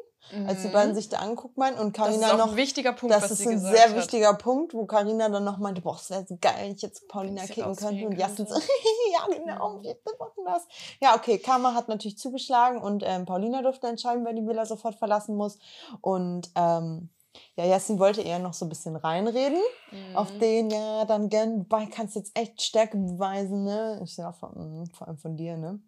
als die Mhm. beiden sich da anguckt meinen und Das ist Carina auch noch ein wichtiger Punkt, das ist ein sehr hat. wichtiger Punkt, wo Carina dann noch meinte, boah, es wäre so geil, wenn ich jetzt Paulina sie kicken könnte. Und Jasmin so, ja genau, wir machen das. Ja, okay, Karma hat natürlich zugeschlagen und ähm, Paulina durfte entscheiden, wer die Villa sofort verlassen muss. Und ähm, ja, Jasmin wollte eher noch so ein bisschen reinreden Mhm. auf den, ja, dann gern, kannst jetzt echt Stärke beweisen, ne? Ich sag, vor, vor allem von dir, ne?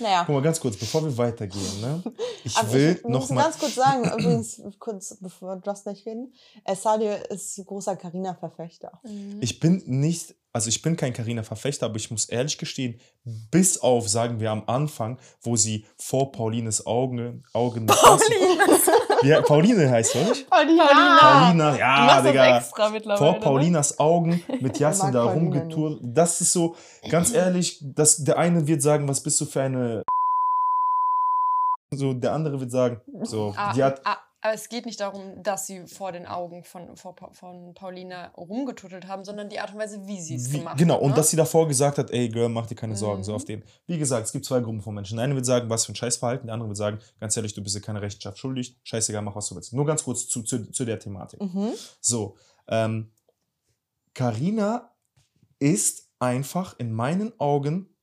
Naja. Guck mal, ganz kurz, bevor wir weitergehen, ne? Ich Aber will ich noch muss mal. ganz kurz sagen, übrigens, kurz bevor du darfst gleich reden, Sadio ist großer Carina-Verfechter. Mhm. Ich bin nicht, also ich bin kein Carina-Verfechter, aber ich muss ehrlich gestehen, bis auf, sagen wir am Anfang, wo sie vor Paulines Augen, Augen mit Pauline. Ja, Pauline heißt sie, nicht? Paulina! Paulina, Du ja, machst Digga. das extra mittlerweile. Vor Paulinas Augen mit Jasmin mag da rumgeturnt. Das ist so, ganz ehrlich, das, der eine wird sagen, was bist du für eine. So, der andere wird sagen, so, Ah, die hat. ah, aber es geht nicht darum, dass sie vor den Augen von, vor, von Paulina rumgetuttelt haben, sondern die Art und Weise, wie sie es gemacht genau, hat. und ne? dass sie davor gesagt hat, ey Girl, mach dir keine Sorgen, so Mhm. auf den. Wie gesagt, es gibt zwei Gruppen von Menschen. Der eine wird sagen, was für ein Scheißverhalten, der andere wird sagen, ganz ehrlich, du bist dir keine Rechenschaft schuldig, scheißegal, mach was du willst. Nur ganz kurz zu, zu, zu der Thematik. Mhm. So, ähm, Carina ist einfach in meinen Augen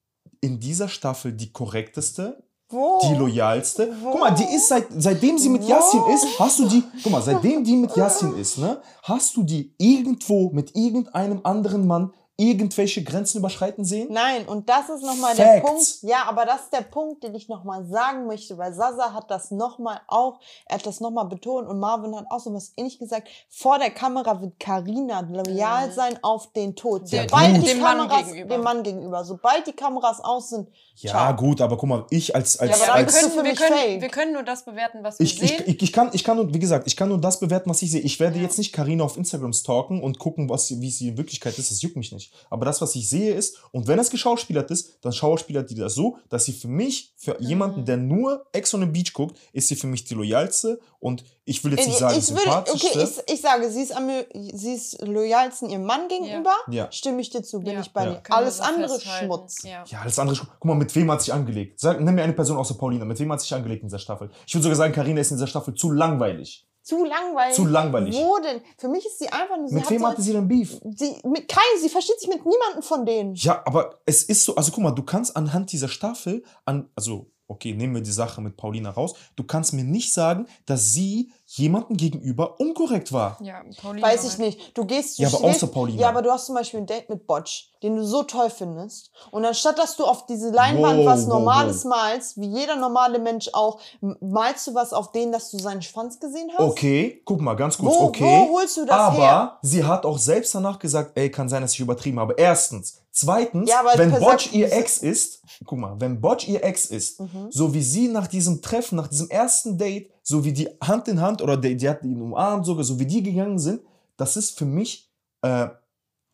in dieser Staffel die korrekteste, Wo? die loyalste. Wo? Guck mal, die ist seit, seitdem sie mit Wo? Yassin ist, hast du die, guck mal, seitdem die mit Yassin ist, ne, hast du die irgendwo mit irgendeinem anderen Mann irgendwelche Grenzen überschreiten sehen? Nein, und das ist nochmal der. Punkt. Ja, aber das ist der Punkt, den ich nochmal sagen möchte, weil Sasa hat das nochmal auch, er hat das nochmal betont und Marvin hat auch so was ähnlich gesagt. Vor der Kamera wird Karina loyal Mhm. sein auf den Tod. Ja, Sobald gut. die Dem Mann Kameras, gegenüber. dem Mann gegenüber. Sobald die Kameras aus sind, Ja, ciao. gut, aber guck mal, ich als, als, Ja, aber Ja, dann wir, als können, wir, können, wir können nur das bewerten, was wir Ich, ich, sehen. ich, ich, kann, ich kann nur, wie gesagt, ich kann nur das bewerten, was ich sehe. Ich werde Ja. jetzt nicht Karina auf Instagram stalken und gucken, was, sie- wie sie in Wirklichkeit ist. Das juckt mich nicht. Aber das, was ich sehe, ist, und wenn es geschauspielert ist, dann schauspielert die das so, dass sie für mich, für jemanden, Mhm. der nur Ex on the Beach guckt, ist sie für mich die loyalste und ich will jetzt nicht Ich, sagen, ich, würde, sympathischste. okay, ich, ich sage, sie ist, am, sie ist loyalsten ihrem Mann gegenüber. ja. Stimme ich dir zu, bin Ja. ich bei Ja. dir. Alles andere festhalten. Schmutz. Ja. Ja, alles andere. Guck mal, mit wem hat sich angelegt? Sag, nimm mir eine Person außer Paulina. Mit wem hat sich angelegt in dieser Staffel? Ich würde sogar sagen, Karina ist in dieser Staffel zu langweilig. Zu langweilig. Zu langweilig. Wo denn? Für mich ist sie einfach nur. Sie mit wem so, hatte sie denn Beef? sie mit keinem, sie versteht sich mit niemandem von denen. Ja, aber es ist so, also guck mal, du kannst anhand dieser Staffel, an, also okay, nehmen wir die Sache mit Paulina raus, du kannst mir nicht sagen, dass sie jemandem gegenüber unkorrekt war. Ja, Paulina Weiß ich nicht. Du gehst, du Ja, aber stehst- außer Paulina. Ja, aber du hast zum Beispiel ein Date mit Botsch, den du so toll findest. Und anstatt dass du auf diese Leinwand Wow, was wow, Normales wow. malst, wie jeder normale Mensch auch, malst du was auf den, dass du seinen Schwanz gesehen hast? Okay, guck mal, ganz kurz, Wo, okay. wo holst du das aber her? sie hat auch selbst danach gesagt, ey, kann sein, dass ich übertrieben habe. Erstens. Zweitens, Ja, wenn Botch ihr Ex ist, guck mal, wenn Botch ihr Ex ist, Mhm. so wie sie nach diesem Treffen, nach diesem ersten Date, so wie die Hand in Hand oder die, die hat ihn umarmt sogar, so wie die gegangen sind, das ist für mich äh,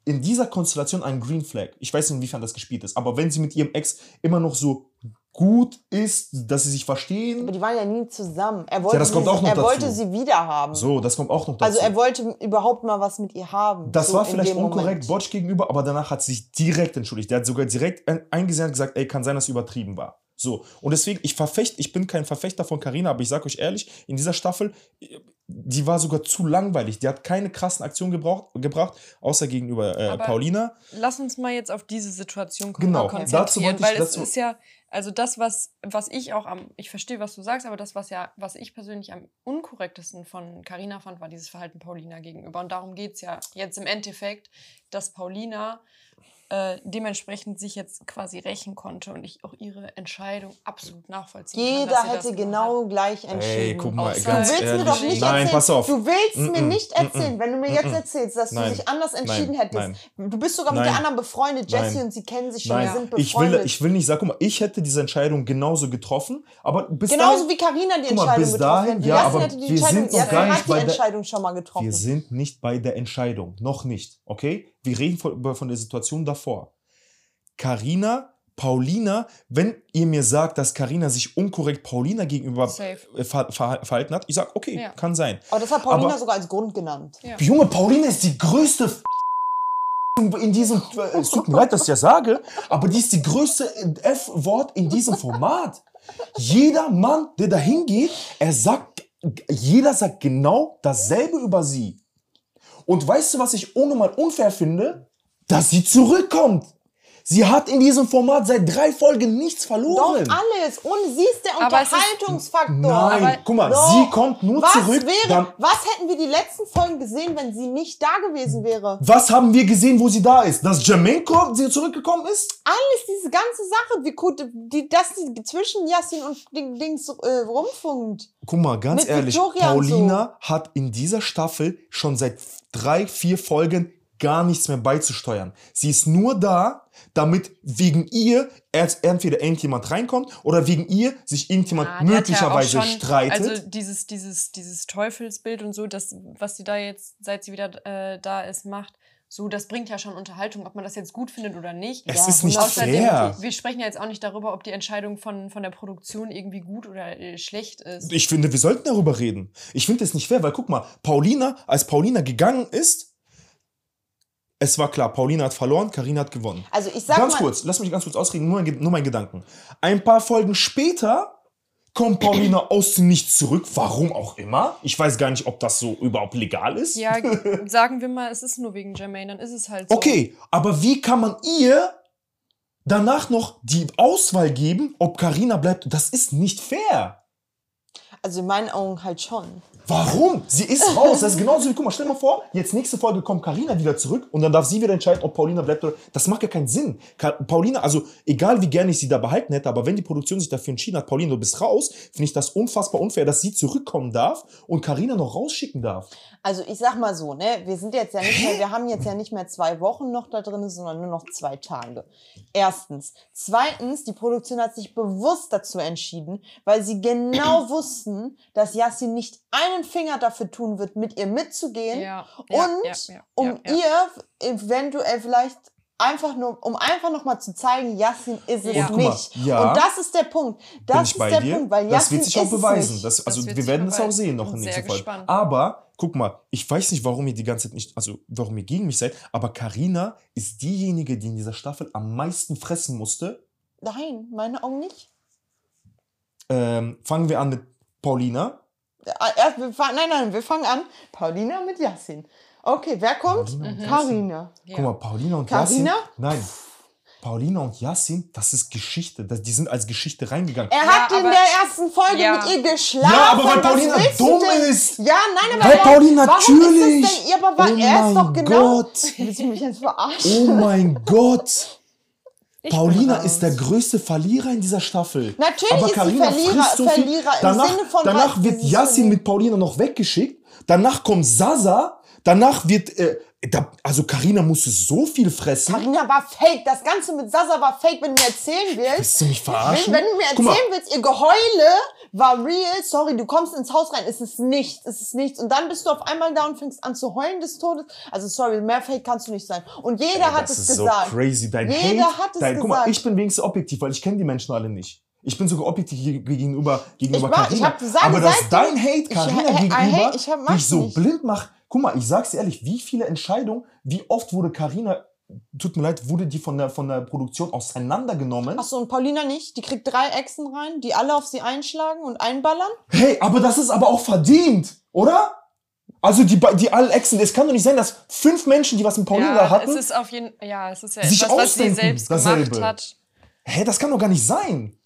in dieser Konstellation ein Green Flag. Ich weiß nicht, inwiefern das gespielt ist, aber wenn sie mit ihrem Ex immer noch so gut ist, dass sie sich verstehen, Aber die waren ja nie zusammen. Er wollte, das kommt sie, auch noch er dazu. wollte sie wieder haben. so, das kommt auch noch dazu. Also er wollte überhaupt mal was mit ihr haben. Das so war vielleicht unkorrekt. Botch gegenüber, aber danach hat sie sich direkt entschuldigt. Der hat sogar direkt ein- eingesehen und gesagt, ey, kann sein, dass es übertrieben war. So. Und deswegen, ich verfecht, ich bin kein Verfechter von Carina, aber ich sag euch ehrlich, in dieser Staffel, die war sogar zu langweilig. Die hat keine krassen Aktionen gebraucht, gebracht, außer gegenüber äh, Paulina. Lass uns mal jetzt auf diese Situation kon Genau, dazu wollte ich- weil es ist ja, also das, was, was ich auch am, ich verstehe, was du sagst, aber das, was ja, was ich persönlich am unkorrektesten von Carina fand, war dieses Verhalten Paulina gegenüber. Und darum geht es ja jetzt im Endeffekt, dass Paulina äh, dementsprechend sich jetzt quasi rächen konnte und ich auch ihre Entscheidung absolut nachvollziehen kann. Jeder sie das hätte genau gleich entschieden. Ey, guck mal, ganz Du willst ehrlich. mir doch nicht Nein, erzählen. pass auf. Du willst mir Mm-mm, nicht erzählen, wenn du mir jetzt erzählst, dass Nein. du dich anders entschieden Nein, hättest. Du bist sogar mit Nein. der anderen befreundet, Jessie, Nein. und sie kennen sich schon, Nein, wir sind ich befreundet. will, ich will nicht sagen, guck mal, ich hätte diese Entscheidung genauso getroffen, aber bis Genauso dahin, wie Carina die mal, Entscheidung bis getroffen dahin, ja, aber hätte die wir Entscheidung, sind noch gar nicht hat die bei der- Entscheidung schon mal getroffen. Wir sind nicht bei der Entscheidung. Noch nicht. Okay? Wir reden von, von der Situation davor. Carina, Paulina, wenn ihr mir sagt, dass Carina sich unkorrekt Paulina gegenüber äh, ver ver verhalten hat, ich sag, okay, Ja. kann sein. aber das hat Paulina aber- sogar als Grund genannt. Ja. Junge, Paulina ist die größte F in diesem, äh, es tut mir leid, dass ich das sage, aber die ist die größte F-Wort in diesem Format. Jeder Mann, der da hingeht, er sagt jeder sagt genau dasselbe über sie. Und weißt du, was ich unnormal unfair finde? Dass sie zurückkommt. Sie hat in diesem Format seit drei Folgen nichts Doch, verloren. alles. Und sie ist der Aber Unterhaltungsfaktor. Nein, Aber- guck mal, Doch. sie kommt nur was zurück. Wäre, was hätten wir die letzten Folgen gesehen, wenn sie nicht da gewesen wäre? was haben wir gesehen, wo sie da ist? Dass Jamenko sie zurückgekommen ist? Alles, diese ganze Sache, wie gut, die, dass die zwischen Yassin und Ding, Dings äh, rumfunkt. Guck mal, ganz Mit ehrlich, Victoria und Paulina hat in dieser Staffel schon seit drei, vier Folgen gar nichts mehr beizusteuern. Sie ist nur da, damit wegen ihr entweder irgendjemand reinkommt oder wegen ihr sich irgendjemand ja möglicherweise schon- streitet. Also dieses, dieses, dieses Teufelsbild und so, das, was sie da jetzt, seit sie wieder äh, da ist, macht, so, das bringt ja schon Unterhaltung, ob man das jetzt gut findet oder nicht. es Ja, ist nicht Außerdem, fair. wir sprechen ja jetzt auch nicht darüber, ob die Entscheidung von, von der Produktion irgendwie gut oder äh, schlecht ist. Ich finde, wir sollten darüber reden. Ich finde es nicht fair, weil guck mal, Paulina, als Paulina gegangen ist, es war klar, Paulina hat verloren, Karina hat gewonnen. Also ich sag ganz mal, kurz, lass mich ganz kurz ausreden, nur, ein- nur mein Gedanken. Ein paar Folgen später kommt Paulina aus dem Nichts zurück, warum auch immer. Ich weiß gar nicht, ob das so überhaupt legal ist. Ja, sagen wir mal, es ist nur wegen Jermaine, dann ist es halt so. Okay, aber wie kann man ihr danach noch die Auswahl geben, ob Karina bleibt? Das ist nicht fair. Also in meinen Augen halt schon. Warum? Sie ist raus. Das ist genauso wie, guck mal, stell dir mal vor, jetzt nächste Folge kommt Karina wieder zurück und dann darf sie wieder entscheiden, ob Paulina bleibt oder. Das macht ja keinen Sinn. Paulina, also egal wie gerne ich sie da behalten hätte, aber wenn die Produktion sich dafür entschieden hat, Paulina, du bist raus, finde ich das unfassbar unfair, dass sie zurückkommen darf und Karina noch rausschicken darf. Also ich sag mal so, ne, wir sind jetzt ja nicht mehr, wir haben jetzt ja nicht mehr zwei Wochen noch da drin, sondern nur noch zwei Tage. Erstens. Zweitens, die Produktion hat sich bewusst dazu entschieden, weil sie genau wussten, dass Yassin nicht einen Finger dafür tun wird, mit ihr mitzugehen. Ja, Und ja, ja, ja, um ja, ja. ihr eventuell vielleicht einfach nur, um einfach noch mal zu zeigen, Yassin ist es Ja. Und guck mal, nicht. ja. Und das ist der Punkt. Das Bin ich ist der dir? Punkt, weil das Yassin wird sich auch beweisen. nicht. Das, also Das wir werden es auch sehen noch in Folge. gespannt. Aber guck mal, ich weiß nicht, warum ihr die ganze Zeit nicht, also warum ihr gegen mich seid, aber Karina ist diejenige, die in dieser Staffel am meisten fressen musste. Nein, meine Augen nicht. Ähm, fangen wir an mit Paulina. Äh, Erst, wir fangen, nein, nein, wir fangen an. Paulina mit Yassin. Okay, wer kommt? Paulina und Karina. Ja. Guck mal, Paulina und Carina? Yassin. Nein. Paulina und Yassin, das ist Geschichte. Das, die sind als Geschichte reingegangen. Er Ja, hat in aber- der ersten Folge Ja. mit ihr geschlafen. Ja, aber weil Paulina dumm ist. Ja, nein, aber Weil er- Paulina warum natürlich. Ist es denn, ja, aber weil Oh er ist doch mein genau. Gott. Willst du mich jetzt verarschen? Oh mein Gott. Ich Paulina ist der größte Verlierer in dieser Staffel. Natürlich Aber ist sie Carina Verlierer- frisst so. Verlierer im danach, Sinne von, danach wird sie- Yassin mit Paulina noch weggeschickt. Danach kommt Sasa. Danach wird, äh, da, also Karina musste so viel fressen. Karina war fake. Das Ganze mit Sasa war fake, wenn du mir erzählen willst. Willst du mich Wenn, verarschen? wenn du mir erzählen willst, ihr Geheule war real, sorry, du kommst ins Haus rein, es ist nichts, es ist nichts. Und dann bist du auf einmal da und fängst an zu heulen des Todes. Also sorry, mehr fake kannst du nicht sein. Und jeder hat das es ist gesagt. so crazy. Dein Jeder Hate, hat es dein, Guck mal, gesagt. ich bin wenigstens objektiv, weil ich kenne die Menschen alle nicht. Ich bin sogar objektiv geg- gegenüber, gegenüber gesagt, Aber dass dein Hate I gegenüber hate- ich hab- dich so nicht. blind macht. Guck mal, ich sag's dir ehrlich, wie viele Entscheidungen, wie oft wurde Carina, tut mir leid, wurde die von der, von der Produktion auseinandergenommen? Ach so, und Paulina nicht? Die kriegt drei Echsen rein, die alle auf sie einschlagen und einballern? Hey, aber das ist aber auch verdient, oder? Also die, die alle Echsen, es kann doch nicht sein, dass fünf Menschen, die was mit Paulina ja, hatten, es ist auf jeden ja, es ist ja sich etwas, was sie ausdenken, selbst dasselbe. gemacht hat. hä, das kann doch gar nicht sein.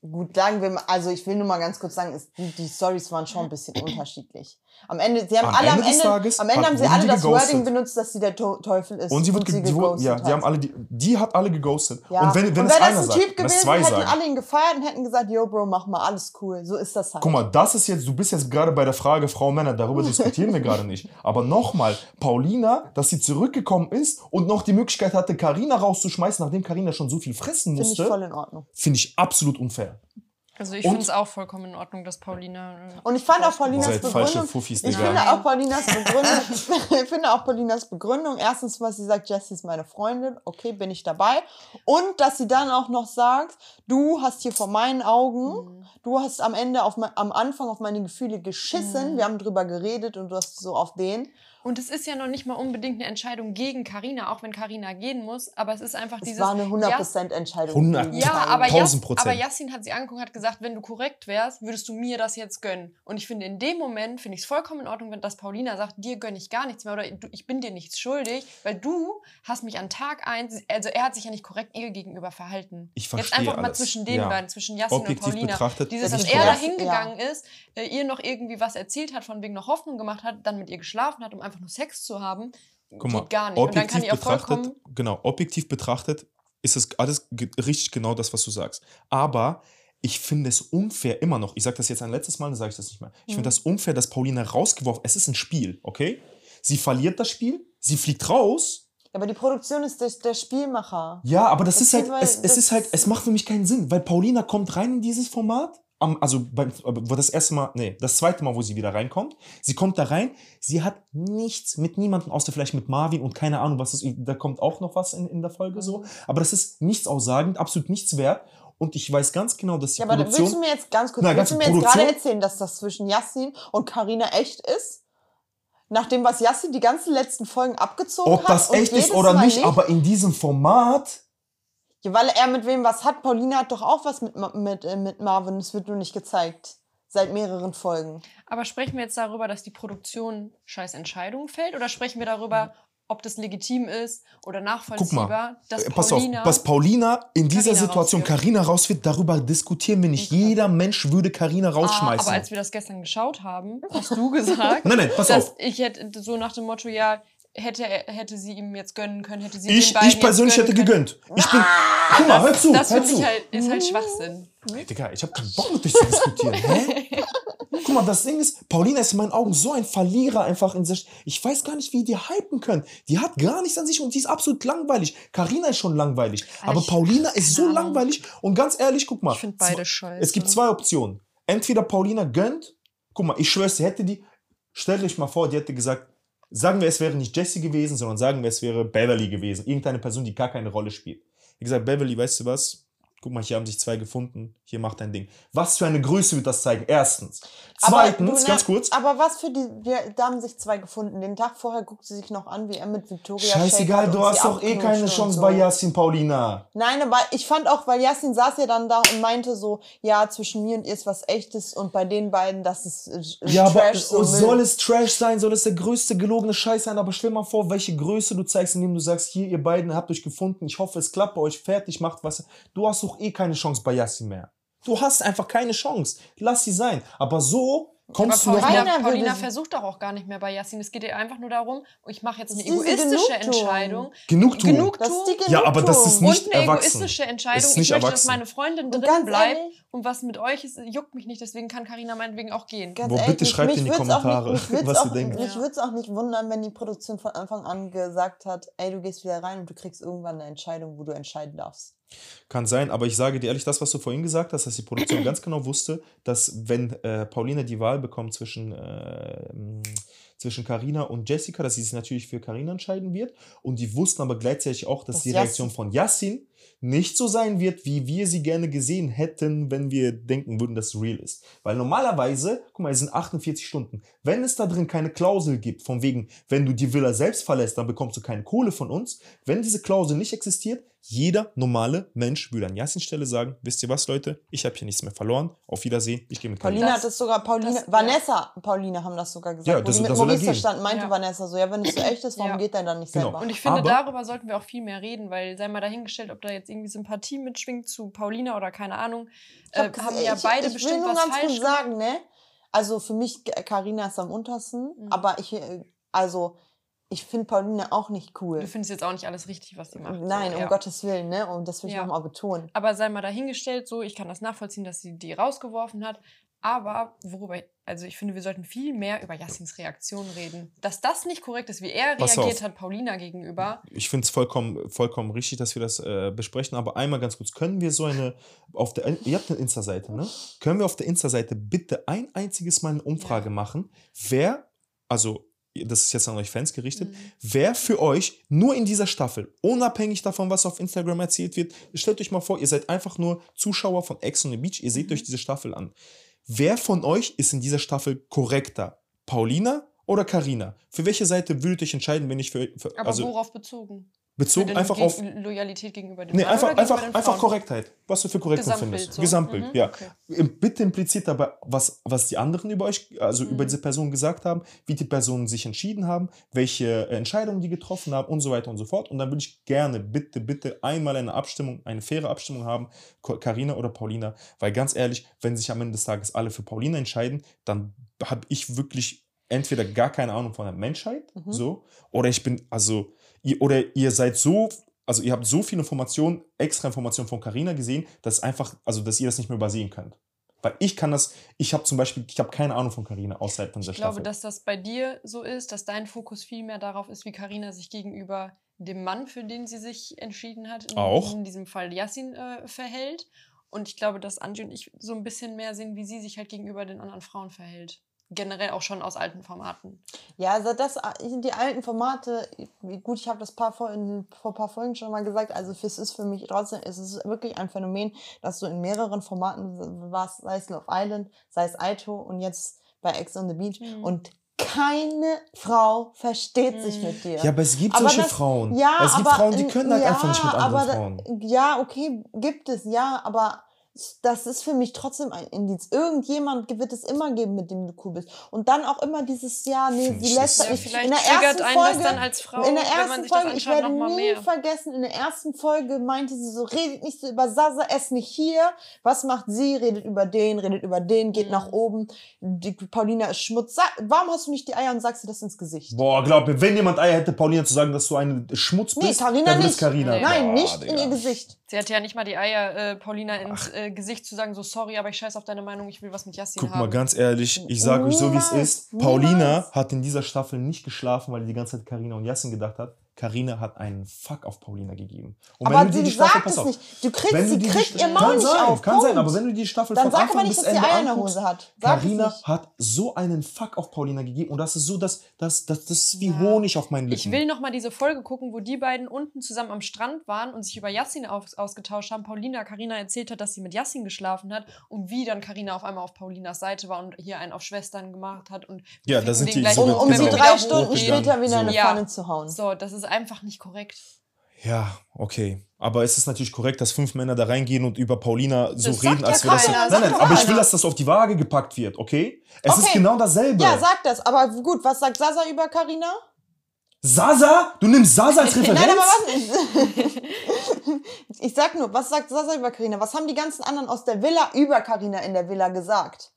Gut, sagen wir mal, also ich will nur mal ganz kurz sagen, es, die, die Stories waren schon ein bisschen unterschiedlich. Am Ende, sie haben Am alle Ende am Ende, Tages am Ende hat- haben sie alle das geghostet. Wording benutzt, dass sie der Teufel ist. Und sie wird, ge- die, wurde- ja, geghostet die haben hat. alle, die, die hat alle geghostet. Ja. Und wenn, wenn und es einer das ein sagt, Typ gewesen, zwei hätten sagen. alle ihn gefeiert und hätten gesagt, yo Bro, mach mal, alles cool. So ist das halt. Guck mal, das ist jetzt, du bist jetzt gerade bei der Frage Frau Männer, darüber diskutieren wir gerade nicht. Aber nochmal, Paulina, dass sie zurückgekommen ist und noch die Möglichkeit hatte, Karina rauszuschmeißen, nachdem Karina schon so viel fressen Finde ich musste, voll in Ordnung. finde ich absolut unfair. Also ich finde es auch vollkommen in Ordnung, dass Paulina. äh, Und ich fand auch Paulinas seid falsche Begründung. Fuffis, Ich finde auch Paulinas Begründung. ich finde auch Paulinas Begründung. Erstens, was sie sagt, Jessie ist meine Freundin. Okay, bin ich dabei. Und dass sie dann auch noch sagt, du hast hier vor meinen Augen, Mhm. du hast am Ende auf am Anfang auf meine Gefühle geschissen. Mhm. Wir haben drüber geredet und du hast so auf den. Und es ist ja noch nicht mal unbedingt eine Entscheidung gegen Karina, auch wenn Karina gehen muss, aber es ist einfach Es dieses war eine Ja, 100% Entscheidung. 100. gegen Ja, aber, 1000 Jas, aber Yassin hat sie angeguckt und hat gesagt, wenn du korrekt wärst, würdest du mir das jetzt gönnen. Und ich finde, in dem Moment finde ich es vollkommen in Ordnung, wenn das Paulina sagt, dir gönne ich gar nichts mehr oder ich bin dir nichts schuldig, weil du hast mich an Tag eins, also er hat sich ja nicht korrekt ihr gegenüber verhalten. Ich Jetzt verstehe einfach mal alles. zwischen den Ja. beiden, zwischen Jasmin Objektiv und Paulina. betrachtet, Dieses, Ja, dass er da hingegangen ist, äh, ihr noch irgendwie was erzählt hat, von wegen noch Hoffnung gemacht hat, dann mit ihr geschlafen hat, um einfach nur Sex zu haben, Guck mal, geht gar nicht. Und dann kann objektiv ihr vollkommen betrachtet, genau, objektiv betrachtet ist es alles richtig genau das, was du sagst. Aber ich finde es unfair immer noch. Ich sage das jetzt ein letztes Mal, dann sage ich das nicht mehr. Ich Mhm. finde das unfair, dass Paulina rausgeworfen. Es ist ein Spiel, okay? Sie verliert das Spiel, sie fliegt raus. Aber die Produktion ist der, der Spielmacher. Ja, aber das, Das ist halt, es, es das- ist halt, es macht für mich keinen Sinn, weil Paulina kommt rein in dieses Format. Am, also, beim, wo das erste Mal, nee, das zweite Mal, wo sie wieder reinkommt. Sie kommt da rein, sie hat nichts mit niemandem, außer vielleicht mit Marvin und keine Ahnung, was ist, da kommt auch noch was in, in der Folge Mhm. so. Aber das ist nichts aussagend, absolut nichts wert. Und ich weiß ganz genau, dass die Ja, aber willst du Produktion. mir jetzt ganz kurz, Nein, willst du mir jetzt Produktion- gerade erzählen, dass das zwischen Yassin und Karina echt ist? Nach dem, was Yassin die ganzen letzten Folgen abgezogen ob hat? das und echt ist oder Mal nicht, aber in diesem Format. Ja, weil er mit wem was hat. Paulina hat doch auch was mit, mit, äh, mit Marvin. Das wird nur nicht gezeigt. Seit mehreren Folgen. Aber sprechen wir jetzt darüber, dass die Produktion scheiß Entscheidungen fällt? Oder sprechen wir darüber, ob das legitim ist oder nachvollziehbar, dass Äh, Pass auf, Paulina... was Paulina in dieser Carina Situation. Karina rauswirft, darüber diskutieren wir nicht. Okay. Jeder Mensch würde Karina Ah, rausschmeißen. aber als wir das gestern geschaut haben, hast du gesagt, Nein, nein, pass dass auf. ich hätte so nach dem Motto, ja, hätte, hätte sie ihm jetzt gönnen können, hätte sie Ich, ich persönlich hätte gegönnt. Ich bin. Guck mal, hör zu, Das hör finde zu. ich halt, ist halt Schwachsinn. Ey, Digga, ich habe keinen Bock mit dich zu diskutieren. Hä? Guck mal, das Ding ist, Paulina ist in meinen Augen so ein Verlierer einfach in sich. Ich weiß gar nicht, wie die hypen können. Die hat gar nichts an sich und die ist absolut langweilig. Karina ist schon langweilig. Aber ich- Paulina ist so keine Ahnung. langweilig. Und ganz ehrlich, guck mal. Ich finde beide scheiße. Es gibt zwei Optionen. Entweder Paulina gönnt. Guck mal, ich schwör's, dir, hätte die. Stellt euch mal vor, die hätte gesagt, sagen wir, es wäre nicht Jessie gewesen, sondern sagen wir, es wäre Beverly gewesen. Irgendeine Person, die gar keine Rolle spielt. Wie gesagt, Beverly, weißt du was? Guck mal, hier haben sich zwei gefunden. Hier macht dein Ding. Was für eine Größe wird das zeigen? Erstens. Zweitens, Aber du, ganz kurz. Aber was für die, die, da haben sich zwei gefunden. Den Tag vorher guckt sie sich noch an, wie er mit Victoria Scheißegal, du hast doch eh keine Chance so. bei Yasin, Paulina. Nein, aber ich fand auch, weil Yasin saß ja dann da und meinte so, ja, zwischen mir und ihr ist was echtes und bei den beiden, das ist äh, Ja, aber Trash. so soll Müll. es Trash sein? Soll es der größte gelogene Scheiß sein? Aber stell mal vor, welche Größe du zeigst, indem du sagst, hier, ihr beiden habt euch gefunden. Ich hoffe, es klappt bei euch. Fertig, macht was. Du hast doch eh keine Chance bei Yassin mehr. Du hast einfach keine Chance. Lass sie sein. Aber so Aber kommst du noch Paulina, mal. Paulina versucht doch auch gar nicht mehr bei Yasin. Es geht ihr einfach nur darum, ich mache jetzt eine egoistische Genugtuung. Entscheidung. Genugtuung. Genugtuung. Das ist die Ja, aber das ist Genugtuung. nicht und eine erwachsen. egoistische Entscheidung. Ich möchte, dass erwachsen. meine Freundin Und drin ganz bleibt. ehrlich- Und was mit euch ist, juckt mich nicht. Deswegen kann Karina meinetwegen auch gehen. Ganz Boah, ehrlich, bitte mich- schreibt in die Kommentare, auch nicht, was auch, ihr denkt. Mich Ja. würde es auch nicht wundern, wenn die Produktion von Anfang an gesagt hat, ey, du gehst wieder rein und du kriegst irgendwann eine Entscheidung, wo du entscheiden darfst. Kann sein, aber ich sage dir ehrlich, das, was du vorhin gesagt hast, dass die Produktion ganz genau wusste, dass wenn äh, Paulina die Wahl bekommt zwischen äh, m, zwischen Carina und Jessica, dass sie sich natürlich für Carina entscheiden wird. Und die wussten aber gleichzeitig auch, dass Das die Yassin- Reaktion von Yassin nicht so sein wird, wie wir sie gerne gesehen hätten, wenn wir denken würden, dass es real ist. Weil normalerweise, guck mal, es sind 48 Stunden. Wenn es da drin keine Klausel gibt, von wegen, wenn du die Villa selbst verlässt, dann bekommst du keine Kohle von uns. Wenn diese Klausel nicht existiert, jeder normale Mensch würde an Yassins Stelle sagen, wisst ihr was, Leute, ich habe hier nichts mehr verloren. Auf Wiedersehen, ich gehe mit Carina. Paulina Das- hat es sogar, Paulina, das- ja. Vanessa, Paulina haben das sogar gesagt. Ja, wo das- die mit das Maurice stand, meinte Ja. Vanessa so, ja, wenn es so echt ist, warum Ja. geht er dann nicht Genau. selber? Und ich finde, Aber- darüber sollten wir auch viel mehr reden, weil sei mal dahingestellt, ob da jetzt irgendwie Sympathie mitschwingt zu Paulina oder keine Ahnung, Ich äh, hab haben ja ich, beide ich bestimmt will nur was ganz falsch sagen, ne? Also für mich, Karina ist am untersten, Mhm. aber ich, äh, also ich finde Paulina auch nicht cool. Du findest jetzt auch nicht alles richtig, was sie macht. Nein, so, um ja. Gottes Willen, ne? Und das will ich Ja. nochmal betonen. Aber sei mal dahingestellt, so, ich kann das nachvollziehen, dass sie die rausgeworfen hat. Aber worüber, also ich finde, wir sollten viel mehr über Yassins Reaktion reden. Dass das nicht korrekt ist, wie er Pass reagiert auf. hat Paulina gegenüber. ich finde es vollkommen, vollkommen richtig, dass wir das äh, besprechen. Aber einmal ganz kurz, können wir so eine, auf der, ihr habt eine Insta-Seite, ne? Können wir auf der Insta-Seite bitte ein einziges Mal eine Umfrage Ja. machen, wer, also das ist jetzt an euch Fans gerichtet, Mhm. wer für euch nur in dieser Staffel, unabhängig davon, was auf Instagram erzählt wird, stellt euch mal vor, ihr seid einfach nur Zuschauer von Ex on the Beach, ihr seht Mhm. euch diese Staffel an. Wer von euch ist in dieser Staffel korrekter? Paulina oder Karina? Für welche Seite würdet ihr euch entscheiden, wenn ich für, für Aber also worauf bezogen? Bezogen einfach auf. Loyalität gegenüber dem Nee, Mann einfach, einfach, einfach? Korrektheit. Was du für korrekt Gesamtbild empfindest. so. Gesamtbild, Mhm, ja. okay. Bitte impliziert dabei, was, was die anderen über euch, also über Mhm. diese Person gesagt haben, wie die Personen sich entschieden haben, welche äh, Entscheidungen die getroffen haben und so weiter und so fort. Und dann würde ich gerne, bitte, bitte einmal eine Abstimmung, eine faire Abstimmung haben, Karina oder Paulina. Weil ganz ehrlich, wenn sich am Ende des Tages alle für Paulina entscheiden, dann habe ich wirklich entweder gar keine Ahnung von der Menschheit, Mhm. so, oder ich bin, also, ihr, oder ihr seid so, also ihr habt so viele Informationen, extra Informationen von Carina gesehen, dass einfach, also dass ihr das nicht mehr übersehen könnt. Weil ich kann das, ich habe zum Beispiel, ich habe keine Ahnung von Carina außerhalb von dieser Ich glaube, dass das bei dir so ist, dass dein Fokus viel mehr darauf ist, wie Karina sich gegenüber dem Mann, für den sie sich entschieden hat, in, Auch. in diesem Fall Yassin, äh, verhält. Und ich glaube, dass Angie und ich so ein bisschen mehr sehen, wie sie sich halt gegenüber den anderen Frauen verhält. Generell auch schon aus alten Formaten. Ja, also das sind die alten Formate. Gut, ich habe das paar vor, in, vor ein paar Folgen schon mal gesagt. Also es ist für mich trotzdem, es ist wirklich ein Phänomen, dass du in mehreren Formaten warst, sei es Love Island, sei es Aito und jetzt bei Ex on the Beach. Mhm. Und keine Frau versteht sich Mhm. mit dir. ja, aber es gibt Aber solche das- Frauen. Ja, es gibt aber, Frauen, die äh, können halt ja, einfach nicht mit anderen aber Frauen. Ja, okay, gibt es, ja, aber das ist für mich trotzdem ein Indiz. Irgendjemand wird es immer geben, mit dem du cool bist. Und dann auch immer dieses, ja, nee, sie lässt Ja, mich. vielleicht in der ersten einen das Folge, dann als Frau, in der ersten Folge, ich werde nie mehr. vergessen, in der ersten Folge meinte sie so, redet nicht so über Sasa, ess nicht hier. Was macht sie? Redet über den, redet über den, geht Mhm. nach oben. Die Paulina ist Schmutz. Sag, warum hast du nicht die Eier und sagst dir das ins Gesicht? Boah, glaub mir, wenn jemand Eier hätte, Paulina zu sagen, dass du eine Schmutz Nee, bist, Carina dann nicht. ist Carina. Nee. Nein, Boah, nicht Digga. in ihr Gesicht. Sie hatte ja nicht mal die Eier, äh, Paulina ins äh, Gesicht zu sagen, so sorry, aber ich scheiß auf deine Meinung, ich will was mit Yassin Guck haben. mal, ganz ehrlich, ich sage euch so, wie es ist. Paulina niemals. hat in dieser Staffel nicht geschlafen, weil die die ganze Zeit Karina und Yassin gedacht hat. Karina hat einen Fuck auf Paulina gegeben. Und Aber dir sie sagt es nicht. Du kriegst, wenn du sie die kriegt die- ihr Maul nicht sein, auf. Kann Punkt. sein, aber wenn du die Staffel Dann von sag Anfang aber nicht, bis dass sie Ende Eier in der Hose hat. Sag Carina nicht. hat so einen Fuck auf Paulina gegeben und das ist so, dass das, das, das ist wie Ja. Honig auf meinen Lippen. Ich will noch mal diese Folge gucken, wo die beiden unten zusammen am Strand waren und sich über Yassin aus, ausgetauscht haben. Paulina Karina erzählt hat, dass sie mit Yassin geschlafen hat und wie dann Karina auf einmal auf Paulinas Seite war und hier einen auf Schwestern gemacht hat und Ja, da sind die gleich so Um, um wenn sie wir drei Stunden später wieder in eine. Pfanne zu hauen. So, das ist einfach nicht korrekt. Ja, okay. Aber es ist natürlich korrekt, dass fünf Männer da reingehen und über Paulina so Das reden, als wäre das. keiner, Nein, nein, aber ich will, dass das auf die Waage gepackt wird, okay? Es ist Okay. genau dasselbe. Ja, sag das. Aber gut, was sagt Sasa über Karina? Sasa? Du nimmst Sasa als Referenz? Nein, aber was? ich sag nur, was sagt Sasa über Karina? Was haben die ganzen anderen aus der Villa über Karina in der Villa gesagt?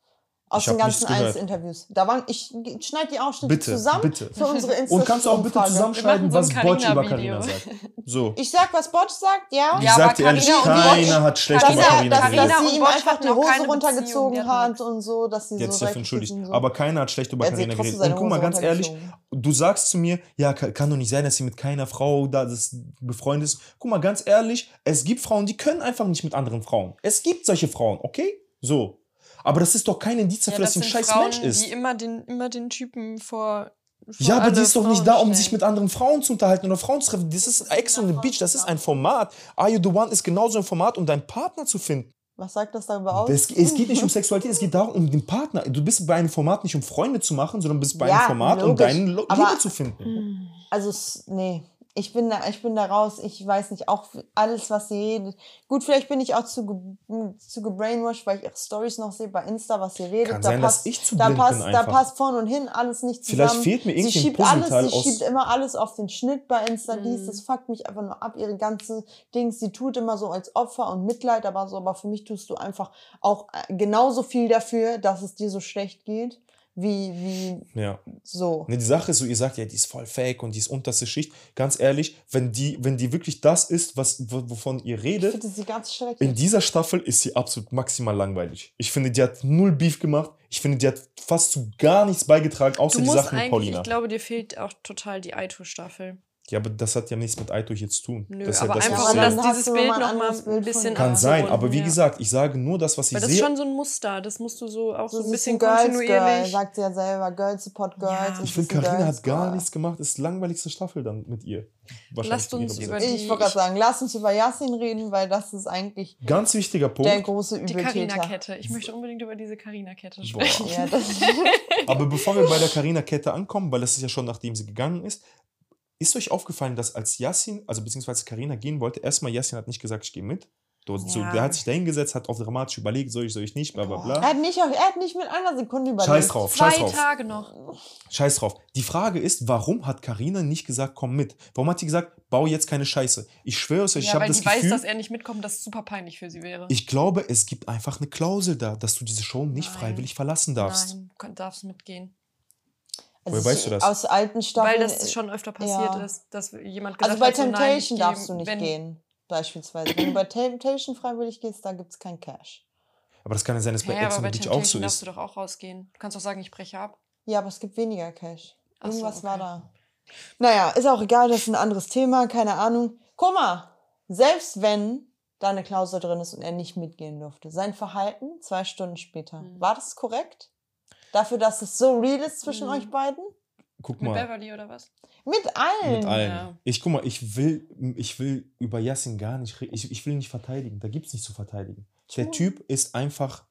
Aus Ich den ganzen. Einzelinterviews. Da waren, ich schneide die Ausschnitte Bitte, zusammen bitte. für unsere Insta Und kannst du auch bitte machen so was Botsch über. Carina sagt. So. Ich sag, was Botsch sagt, ja. Ich Ja, sag dir ehrlich, keiner hat schlecht dass, über Carina- er, Carina dass, dass und sie ihm einfach die Hose Beziehung, runtergezogen hat und so, dass sie Jetzt so dafür entschuldigt. so. Aber keiner hat schlecht über Er trotzdem geredet. Und guck mal, ganz ehrlich, du sagst zu mir, ja, kann, kann doch nicht sein, dass sie mit keiner Frau da das befreundet ist. Guck mal, ganz ehrlich, es gibt Frauen, die können einfach nicht mit anderen Frauen. Es gibt solche Frauen, okay? So. Aber das ist doch kein Indiz dafür, dass sie ein scheiß Frauen, Mensch ist. die immer den, immer den Typen vor. vor Ja, aber die ist doch nicht Frauen da, um stellen. sich mit anderen Frauen zu unterhalten oder Frauen zu treffen. Das ist Ex on the Beach, das ist ein Format. Are You the One ist genauso ein Format, um deinen Partner zu finden. Was sagt das darüber aus? Es, es geht nicht um Sexualität, es geht darum, um den Partner. Du bist bei einem Format nicht, um Freunde zu machen, sondern bist bei Ja, einem Format, um logisch. deine Lo- Aber- Liebe zu finden. Also, s- nee. Ich bin, da, ich bin da raus. Ich weiß nicht, auch alles, was sie redet. Gut, vielleicht bin ich auch zu, ge zu gebrainwashed, weil ich ihre Stories noch sehe bei Insta, was sie redet. Kann da sein, dass passt, ich zu da passt, bin Da passt vorn und hin alles nicht zusammen. Vielleicht fehlt mir sie irgendwie ein schiebt alles, Puzzleteil sie schiebt immer alles auf den Schnitt bei Insta. Dies, Mhm. das fuckt mich einfach nur ab. Ihre ganze Dings, sie tut immer so als Opfer und Mitleid, aber so, aber für mich tust du einfach auch äh, genauso viel dafür, dass es dir so schlecht geht, wie, wie Ja. so. Ne, die Sache ist so, ihr sagt ja, die ist voll fake und die ist unterste Schicht. Ganz ehrlich, wenn die, wenn die wirklich das ist, was, wovon ihr Ich redet, finde sie ganz schrecklich. in dieser Staffel ist sie absolut maximal langweilig. Ich finde, die hat null Beef gemacht. Ich finde, die hat fast zu gar nichts beigetragen, außer Du die musst Sache mit Paulina. ich glaube, dir fehlt auch total die Aito-Staffel. Ja, aber das hat ja nichts mit Aito hier zu tun. Nö, das ist ja aber das, einfach, was um sehe. hast dieses Bild nochmal ein bisschen Kann sein, aber wie ja. gesagt, ich sage nur das, was ich Weil das ist sehe. schon so ein Muster, das musst du so auch so, So, ein bisschen Girls Girl, kontinuierlich. sagt sie ja selber. Girls support Girls. Ja. ich finde, Girls hat gar Girl. nichts gemacht. Das ist die langweiligste Staffel dann mit ihr. Lasst uns über die- Ich wollte gerade sagen, lass uns über Yasin reden, weil das ist eigentlich Ganz wichtiger Punkt. der große Die Übeltäter. Carina-Kette. Ich möchte unbedingt über diese Carina-Kette Boah. sprechen. Ja, das, Aber bevor wir bei der Carina-Kette ankommen, weil das ist ja schon nachdem sie gegangen ist, ist euch aufgefallen, dass als Yassin, also beziehungsweise Karina gehen wollte, erstmal Yassin hat nicht gesagt, ich gehe mit. So, so, Ja. der hat sich da hingesetzt, hat auf dramatisch überlegt, soll ich, soll ich nicht, bla bla Er bla. hat nicht, er hat nicht mit einer Sekunde überlegt. Scheiß drauf, Zwei scheiß drauf. Tage noch. Scheiß drauf. Die Frage ist, warum hat Karina nicht gesagt, komm mit? Warum hat sie gesagt, bau jetzt keine Scheiße? Ich schwöre es euch, ich Ja, habe weil das die weiß, Gefühl, dass er nicht mitkommt, dass es super peinlich für sie wäre. ich glaube, es gibt einfach eine Klausel da, dass du diese Show nicht Nein. freiwillig verlassen darfst. Nein, du darfst mitgehen. Also Woher weißt du das? Aus alten Staffeln. Weil das schon öfter passiert ja. ist, dass jemand gesagt Also bei hat, so, nein, Temptation darfst du nicht gehen, beispielsweise. Wenn du bei Temptation freiwillig gehst, da gibt es kein Cash. Aber das kann ja sein, dass bei Hä, Ex on the Beach Temptation auch so darfst du ist. doch auch rausgehen. Du kannst doch sagen, ich breche ab. Ja, aber es gibt weniger Cash. Ach so, Irgendwas war okay. da. Naja, ist auch egal, das ist ein anderes Thema, keine Ahnung. Guck mal, selbst wenn da eine Klausel drin ist und er nicht mitgehen durfte, sein Verhalten zwei Stunden später, Mhm. war das korrekt? Dafür, dass es so real ist zwischen Mhm. euch beiden? Guck Mit mal. Beverly oder was? Mit allen. Mit allen. Ja. Ich guck mal, ich will, ich will über Yassin gar nicht reden. Ich, ich will ihn nicht verteidigen. Da gibt es nicht zu verteidigen. Der Schon. Typ ist einfach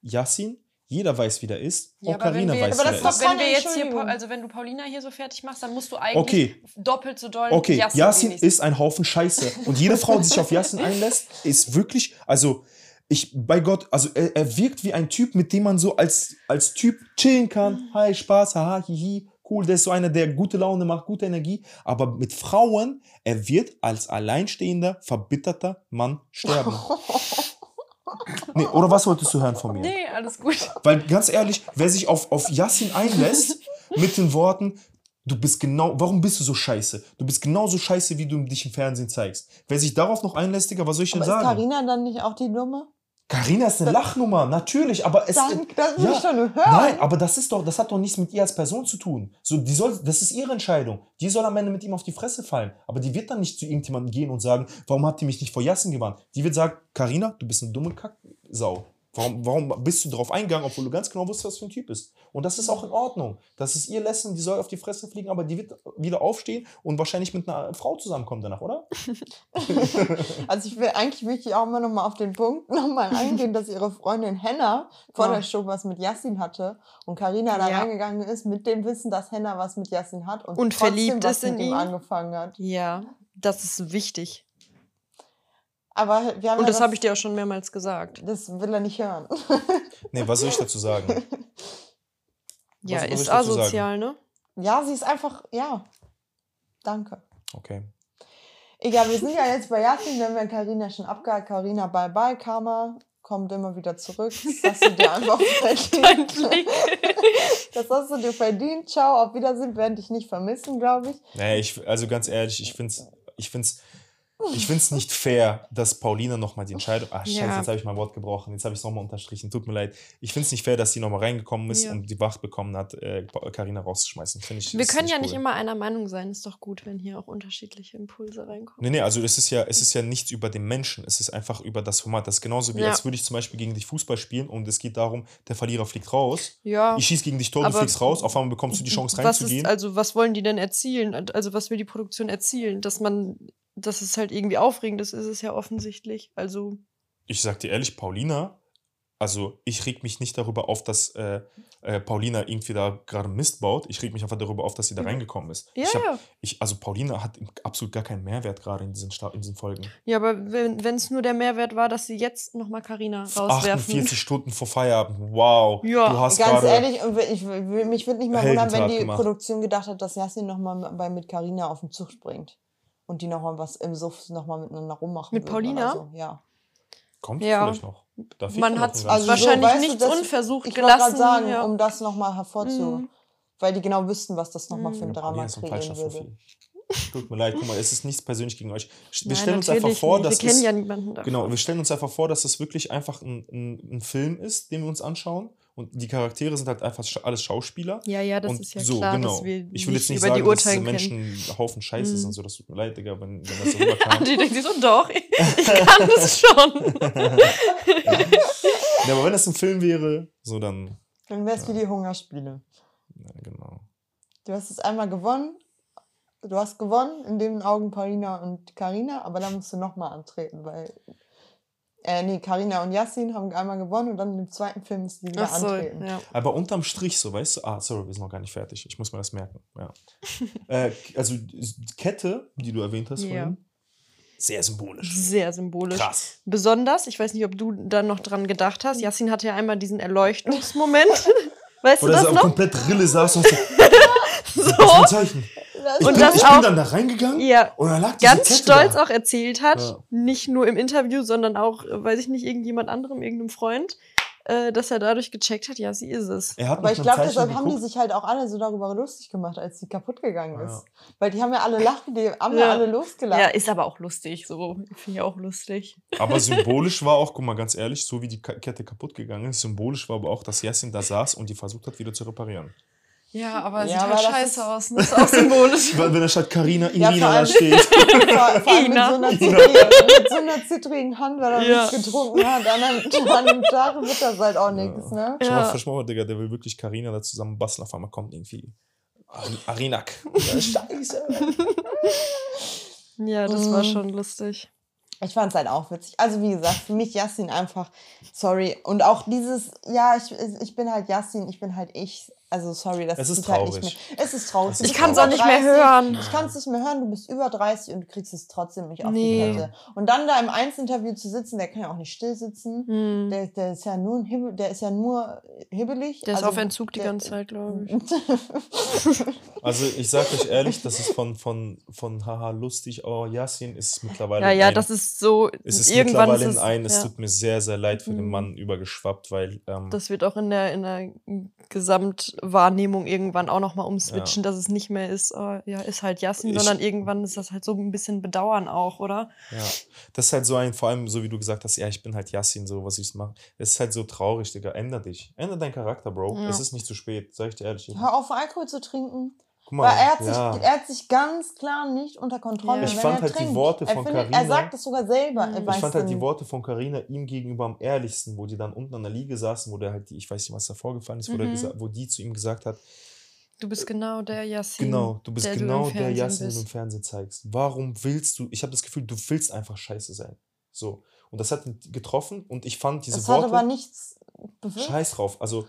Yassin. Jeder weiß, wie der ist. Ja, auch Karina weiß, aber wie das der ist wenn wir jetzt hier, also wenn du Paulina hier so fertig machst, dann musst du eigentlich Okay. doppelt so doll Okay, Yassin Yassin ist ein Haufen Scheiße. Und jede Frau, die sich auf Yassin einlässt, ist wirklich, also ich, bei Gott, also er, er wirkt wie ein Typ, mit dem man so als, als Typ chillen kann. Hi, Spaß, haha, hihi, cool. Der ist so einer, der gute Laune macht, gute Energie. Aber mit Frauen, er wird als alleinstehender, verbitterter Mann sterben. Nee, oder was wolltest du hören von mir? Nee, alles gut. Weil ganz ehrlich, wer sich auf, auf Yassin einlässt mit den Worten, du bist genau, warum bist du so scheiße? Du bist genauso scheiße, wie du dich im Fernsehen zeigst. Wer sich darauf noch einlässt, Digga, was soll ich denn Aber ist sagen? Carina dann nicht auch die Dumme? Carina ist eine Lachnummer, natürlich, aber es Dann, das will ja, ich nur hören. Nein, aber das ist doch, das hat doch nichts mit ihr als Person zu tun. So, die soll, das ist ihre Entscheidung. Die soll am Ende mit ihm auf die Fresse fallen. Aber die wird dann nicht zu irgendjemandem gehen und sagen, warum habt ihr mich nicht vor Jassen gewarnt? Die wird sagen, Carina, du bist eine dumme Kacksau. Warum, warum bist du darauf eingegangen, obwohl du ganz genau wusstest, was für ein Typ ist? Und das ist auch in Ordnung. Das ist ihr Lesson, die soll auf die Fresse fliegen, aber die wird wieder aufstehen und wahrscheinlich mit einer Frau zusammenkommen danach, oder? Also ich will eigentlich möchte ich auch mal auf den Punkt nochmal eingehen, dass ihre Freundin Henna vor Ja. der Show was mit Yassin hatte und Carina da Ja. reingegangen ist mit dem Wissen, dass Henna was mit Yassin hat und, Und trotzdem verliebt was ist in mit ihm ihn. angefangen hat. Ja, das ist wichtig. Aber wir haben Und ja das habe ich dir auch schon mehrmals gesagt. Das will er nicht hören. Nee, was soll ich dazu sagen? Ja, was ist asozial, ne? Ja, sie ist einfach, ja. Danke. Okay. Egal, wir sind ja jetzt bei Yassin, wenn wir Carina schon abgehakt. Carina, bye bye, Karma. Kommt immer wieder zurück. Das hast du dir einfach verdient. Das hast du dir verdient. Ciao, auf Wiedersehen. Werden dich nicht vermissen, glaube ich. Nee, ich, also ganz ehrlich, ich finde es ich find's, ich find's nicht fair, dass Paulina nochmal die Entscheidung. Ach, Scheiße, Ja. jetzt habe ich mein Wort gebrochen. Jetzt habe ich es nochmal unterstrichen. Tut mir leid. Ich finde es nicht fair, dass sie nochmal reingekommen ist Ja. und die Wacht bekommen hat, äh, Carina rauszuschmeißen. Ich, Wir können ja nicht cool. immer einer Meinung sein. Ist doch gut, wenn hier auch unterschiedliche Impulse reinkommen. Nee, nee, also es ist ja, es ist ja nichts über den Menschen, es ist einfach über das Format. Das ist genauso wie, Ja. als würde ich zum Beispiel gegen dich Fußball spielen und es geht darum, der Verlierer fliegt raus. Ja. Ich schieße gegen dich Tor, du fliegst raus, auf einmal bekommst du die Chance was reinzugehen. ist, also was wollen die denn erzielen? Also was will die Produktion erzielen? Dass man, dass es halt irgendwie aufregend ist, ist es ja offensichtlich. Also ich sag dir ehrlich, Paulina, also ich reg mich nicht darüber auf, dass äh, äh, Paulina irgendwie da gerade Mist baut. Ich reg mich einfach darüber auf, dass sie da Mhm. reingekommen ist. ja, ich hab, ja. ich, also Paulina hat absolut gar keinen Mehrwert gerade in diesen, in diesen Folgen. Ja, aber wenn es nur der Mehrwert war, dass sie jetzt nochmal Carina rauswerfen. 48 Stunden vor Feierabend. Wow. Ja, du hast Ganz ehrlich, und ich, ich, mich würde nicht mehr wundern, wenn die gemacht. Produktion gedacht hat, dass Yassin nochmal bei mit Carina auf den Zug springt. Und die nochmal was im Suff nochmal miteinander rummachen. Mit Paulina? So. Ja. Kommt Ja. vielleicht noch. Da fehlt Man noch hat also wahrscheinlich du, nichts das- unversucht Ich wollte gerade gelassen. sagen, ja. um das nochmal hervorzu. Mhm. Weil die genau wüssten, was das nochmal für ein Mhm. Drama ist kreieren würde. Tut mir leid, guck mal, es ist nichts persönlich gegen euch. Wir Nein, stellen uns einfach vor, nicht. dass Wir kennen es, ja niemanden davon. Genau, wir stellen uns einfach vor, dass es wirklich einfach ein, ein, ein Film ist, den wir uns anschauen. Und die Charaktere sind halt einfach alles Schauspieler. Ja, ja, das und ist ja so, klar, genau. dass wir ich will jetzt nicht über sagen, die dass diese. Menschen ein Haufen Scheiße Mhm. sind, so das tut mir leid, Digga, wenn, wenn das so rüberkam. Die denkt sich so, doch, ich kann das schon. ja, aber wenn das ein Film wäre, so dann, Dann wäre es wie die Hungerspiele. ja, genau. Du hast es einmal gewonnen. Du hast gewonnen, in den Augen Paulina und Karina, aber dann musst du nochmal antreten, weil äh, nee, Carina und Yassin haben einmal gewonnen und dann im zweiten Film ist sie wieder Ach so, antreten. ja. Aber unterm Strich so, weißt du, ah, sorry, wir sind noch gar nicht fertig. Ich muss mir das merken. Ja. äh, also die Kette, die du erwähnt hast Ja. vorhin, sehr symbolisch. Sehr symbolisch. Krass. Besonders, ich weiß nicht, ob du dann noch dran gedacht hast, Yassin hatte ja einmal diesen Erleuchtungsmoment. weißt du Oder das so auf noch? komplett Rille saß und so, So. was für ein Zeichen. Ich, Und bin, das ich auch- bin dann da reingegangen Ja, und dann lag ganz Kette stolz da. auch erzählt hat, Ja. nicht nur im Interview, sondern auch, äh, weiß ich nicht, irgendjemand anderem, irgendeinem Freund, äh, dass er dadurch gecheckt hat, ja, sie ist es. Er hat Aber ich glaube, deshalb haben die geguckt. sich halt auch alle so darüber lustig gemacht, als sie kaputt gegangen Ja. ist. Weil die haben ja alle lachen, die haben ja, Ja. alle losgelacht. Ja, ist aber auch lustig, so. Finde ich auch lustig. Aber symbolisch war auch, guck mal, ganz ehrlich, so wie die Kette kaputt gegangen ist, symbolisch war aber auch, dass Yassin da saß und die versucht hat, wieder zu reparieren. Ja, aber Ja, sieht aber halt das scheiße ist- aus. ne? Das ist auch symbolisch. Weil wenn da statt Carina Ja, Irina vor da steht. vor, vor allem mit Ina. so, einer zittrigen, mit so einer zittrigen Hand, weil er Ja. nichts getrunken hat. An einem, an einem Tag wird das halt auch nichts, ne? Schau mal, Ja. verschmauert, Digga, der will wirklich Carina da zusammen basteln. Auf einmal kommt irgendwie Ari- Arinak. Ja, Scheiße. Ja, das war Mm. schon lustig. Ich fand es halt auch witzig. Also wie gesagt, für mich Yassin einfach, sorry. Und auch dieses, ja, ich, ich bin halt Yassin, ich bin halt ich. Also sorry, das Es ist geht halt nicht traurig. mehr. Es ist traurig. Es ist Ich kann es auch nicht mehr 30. hören. Ich kann es nicht mehr hören, du bist über 30 und du kriegst es trotzdem nicht auf Nee. die Kette. Und dann da im Einzelinterview zu sitzen, der kann ja auch nicht still sitzen. Hm. Der, der ist ja nur ein Hibbel, der ist ja nur hibbelig. Der ist Also auf Entzug die der- ganze Zeit, glaube ich. Also ich sag euch ehrlich, das ist von, von, von haha lustig, oh Yassin ist es mittlerweile Ja, ja, ein, das ist so. es ist irgendwann mittlerweile ist in ein, es ja. tut mir sehr, sehr leid für den Mhm. Mann übergeschwappt, weil ähm, Das wird auch in der, in der Gesamtwahrnehmung irgendwann auch nochmal umswitchen, dass es nicht mehr ist, oh, ja, ist halt Yassin, Ich- sondern irgendwann ist das halt so ein bisschen Bedauern auch, oder? Ja, das ist halt so ein, vor allem so wie du gesagt hast, ja, ich bin halt Yassin, so was ich mache. Es ist halt so traurig, Digga. Änder dich. Änder deinen Charakter, Bro. Ja. Es ist nicht zu spät, sag ich dir ehrlich. Hör auf, Alkohol zu trinken. Guck mal, Weil er hat, sich, ja. er hat sich ganz klar nicht unter Kontrolle. Ich fand er halt die. Worte von findet, Er Carina- sagt es sogar selber. Mhm. Er Ich fand halt die Worte von Carina ihm gegenüber am ehrlichsten, wo die dann unten an der Liege saßen, wo der halt, die, ich weiß nicht, was da vorgefallen ist, wo, der Mhm. wo die zu ihm gesagt hat, Du bist genau der Yassin. genau, du bist der du im genau der Fernsehen Yassin, den du im Fernsehen zeigst. Warum willst du, ich habe das Gefühl, du willst einfach scheiße sein. So. Und das hat ihn getroffen und ich fand diese Das hat Worte, aber nichts bewirkt. scheiß drauf, also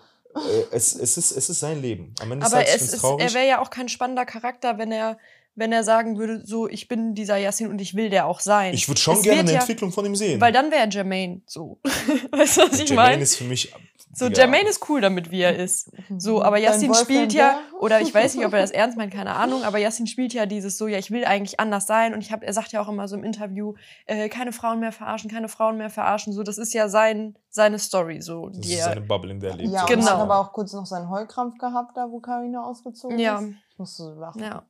es, es, ist, es ist sein Leben. Am Ende Aber es ist, er wäre ja auch kein spannender Charakter, wenn er, wenn er sagen würde, so, ich bin dieser Yassin und ich will der auch sein. ich würde schon Es gerne eine ja, Entwicklung von ihm sehen. Weil dann wäre Jermaine so. weißt du, was ich Jermaine meine? ist für mich. So, Digga, Jermaine ist cool damit, wie er ist. So, aber Dein Yassin spielt ja, der? oder ich weiß nicht, ob er das ernst meint, keine Ahnung, aber Yassin spielt ja dieses so, ja, ich will eigentlich anders sein und ich hab, er sagt ja auch immer so im Interview, äh, keine Frauen mehr verarschen, keine Frauen mehr verarschen, so, das ist ja sein, seine Story, so, Das die ist er, seine Bubble, in der er lebt. Ja, so. und Genau. hat aber auch kurz noch seinen Heulkrampf gehabt, da wo Karina ausgezogen Ja. ist. Ich musste so lachen. ja.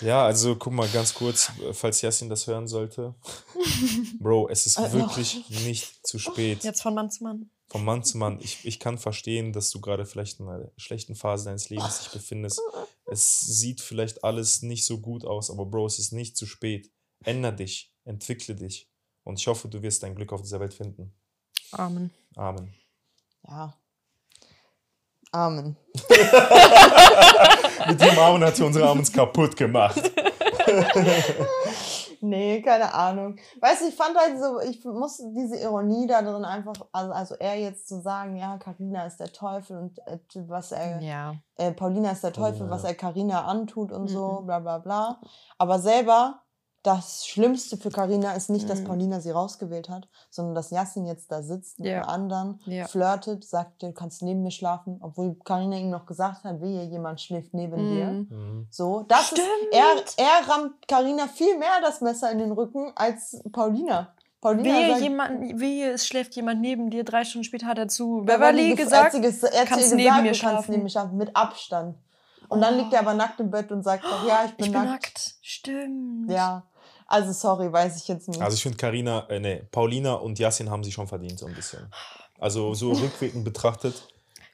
Ja, also guck mal ganz kurz, äh, falls Yassin das hören sollte. Bro, es ist Äh, wirklich nicht zu spät. Jetzt von Mann zu Mann. Von Mann zu Mann. Ich, ich kann verstehen, dass du gerade vielleicht in einer schlechten Phase deines Lebens dich befindest. Es sieht vielleicht alles nicht so gut aus, aber Bro, es ist nicht zu spät. Änder dich, entwickle dich. Und ich hoffe, du wirst dein Glück auf dieser Welt finden. Amen. Amen. Ja. Amen. Mit dem Amen hat sie unsere Amens kaputt gemacht. Nee, keine Ahnung. Weißt du, ich fand halt so, ich muss diese Ironie da drin einfach, also, also er jetzt zu sagen, ja, Carina ist der Teufel und äh, was er, Ja. äh, Paulina ist der Teufel, was ja. er Carina antut und so, Mhm. bla bla bla. Aber selber, das Schlimmste für Carina ist nicht, dass Mhm. Paulina sie rausgewählt hat, sondern dass Yassin jetzt da sitzt mit Ja. einem anderen, Ja. flirtet, sagt, du kannst neben mir schlafen, obwohl Carina ihm noch gesagt hat, wehe, jemand schläft neben dir. Mhm. Mhm. So, das Stimmt. ist, er, er rammt Carina viel mehr das Messer in den Rücken als Paulina. Paulina Wehe, sagt- jemand, wehe, es schläft jemand neben dir. Drei Stunden später hat er zu Beverly gesagt, er hat sie ges- er hat kannst zu ihr neben gesagt, mir du kannst schlafen. neben mir schlafen, mit Abstand. Und dann Oh. liegt er aber nackt im Bett und sagt, ja, ich bin, ich bin nackt. nackt. Stimmt. Ja, also sorry, weiß ich jetzt nicht. Also ich finde Karina, äh, nee, Paulina und Yassin haben sich schon verdient, so ein bisschen. Also so rückwirkend betrachtet.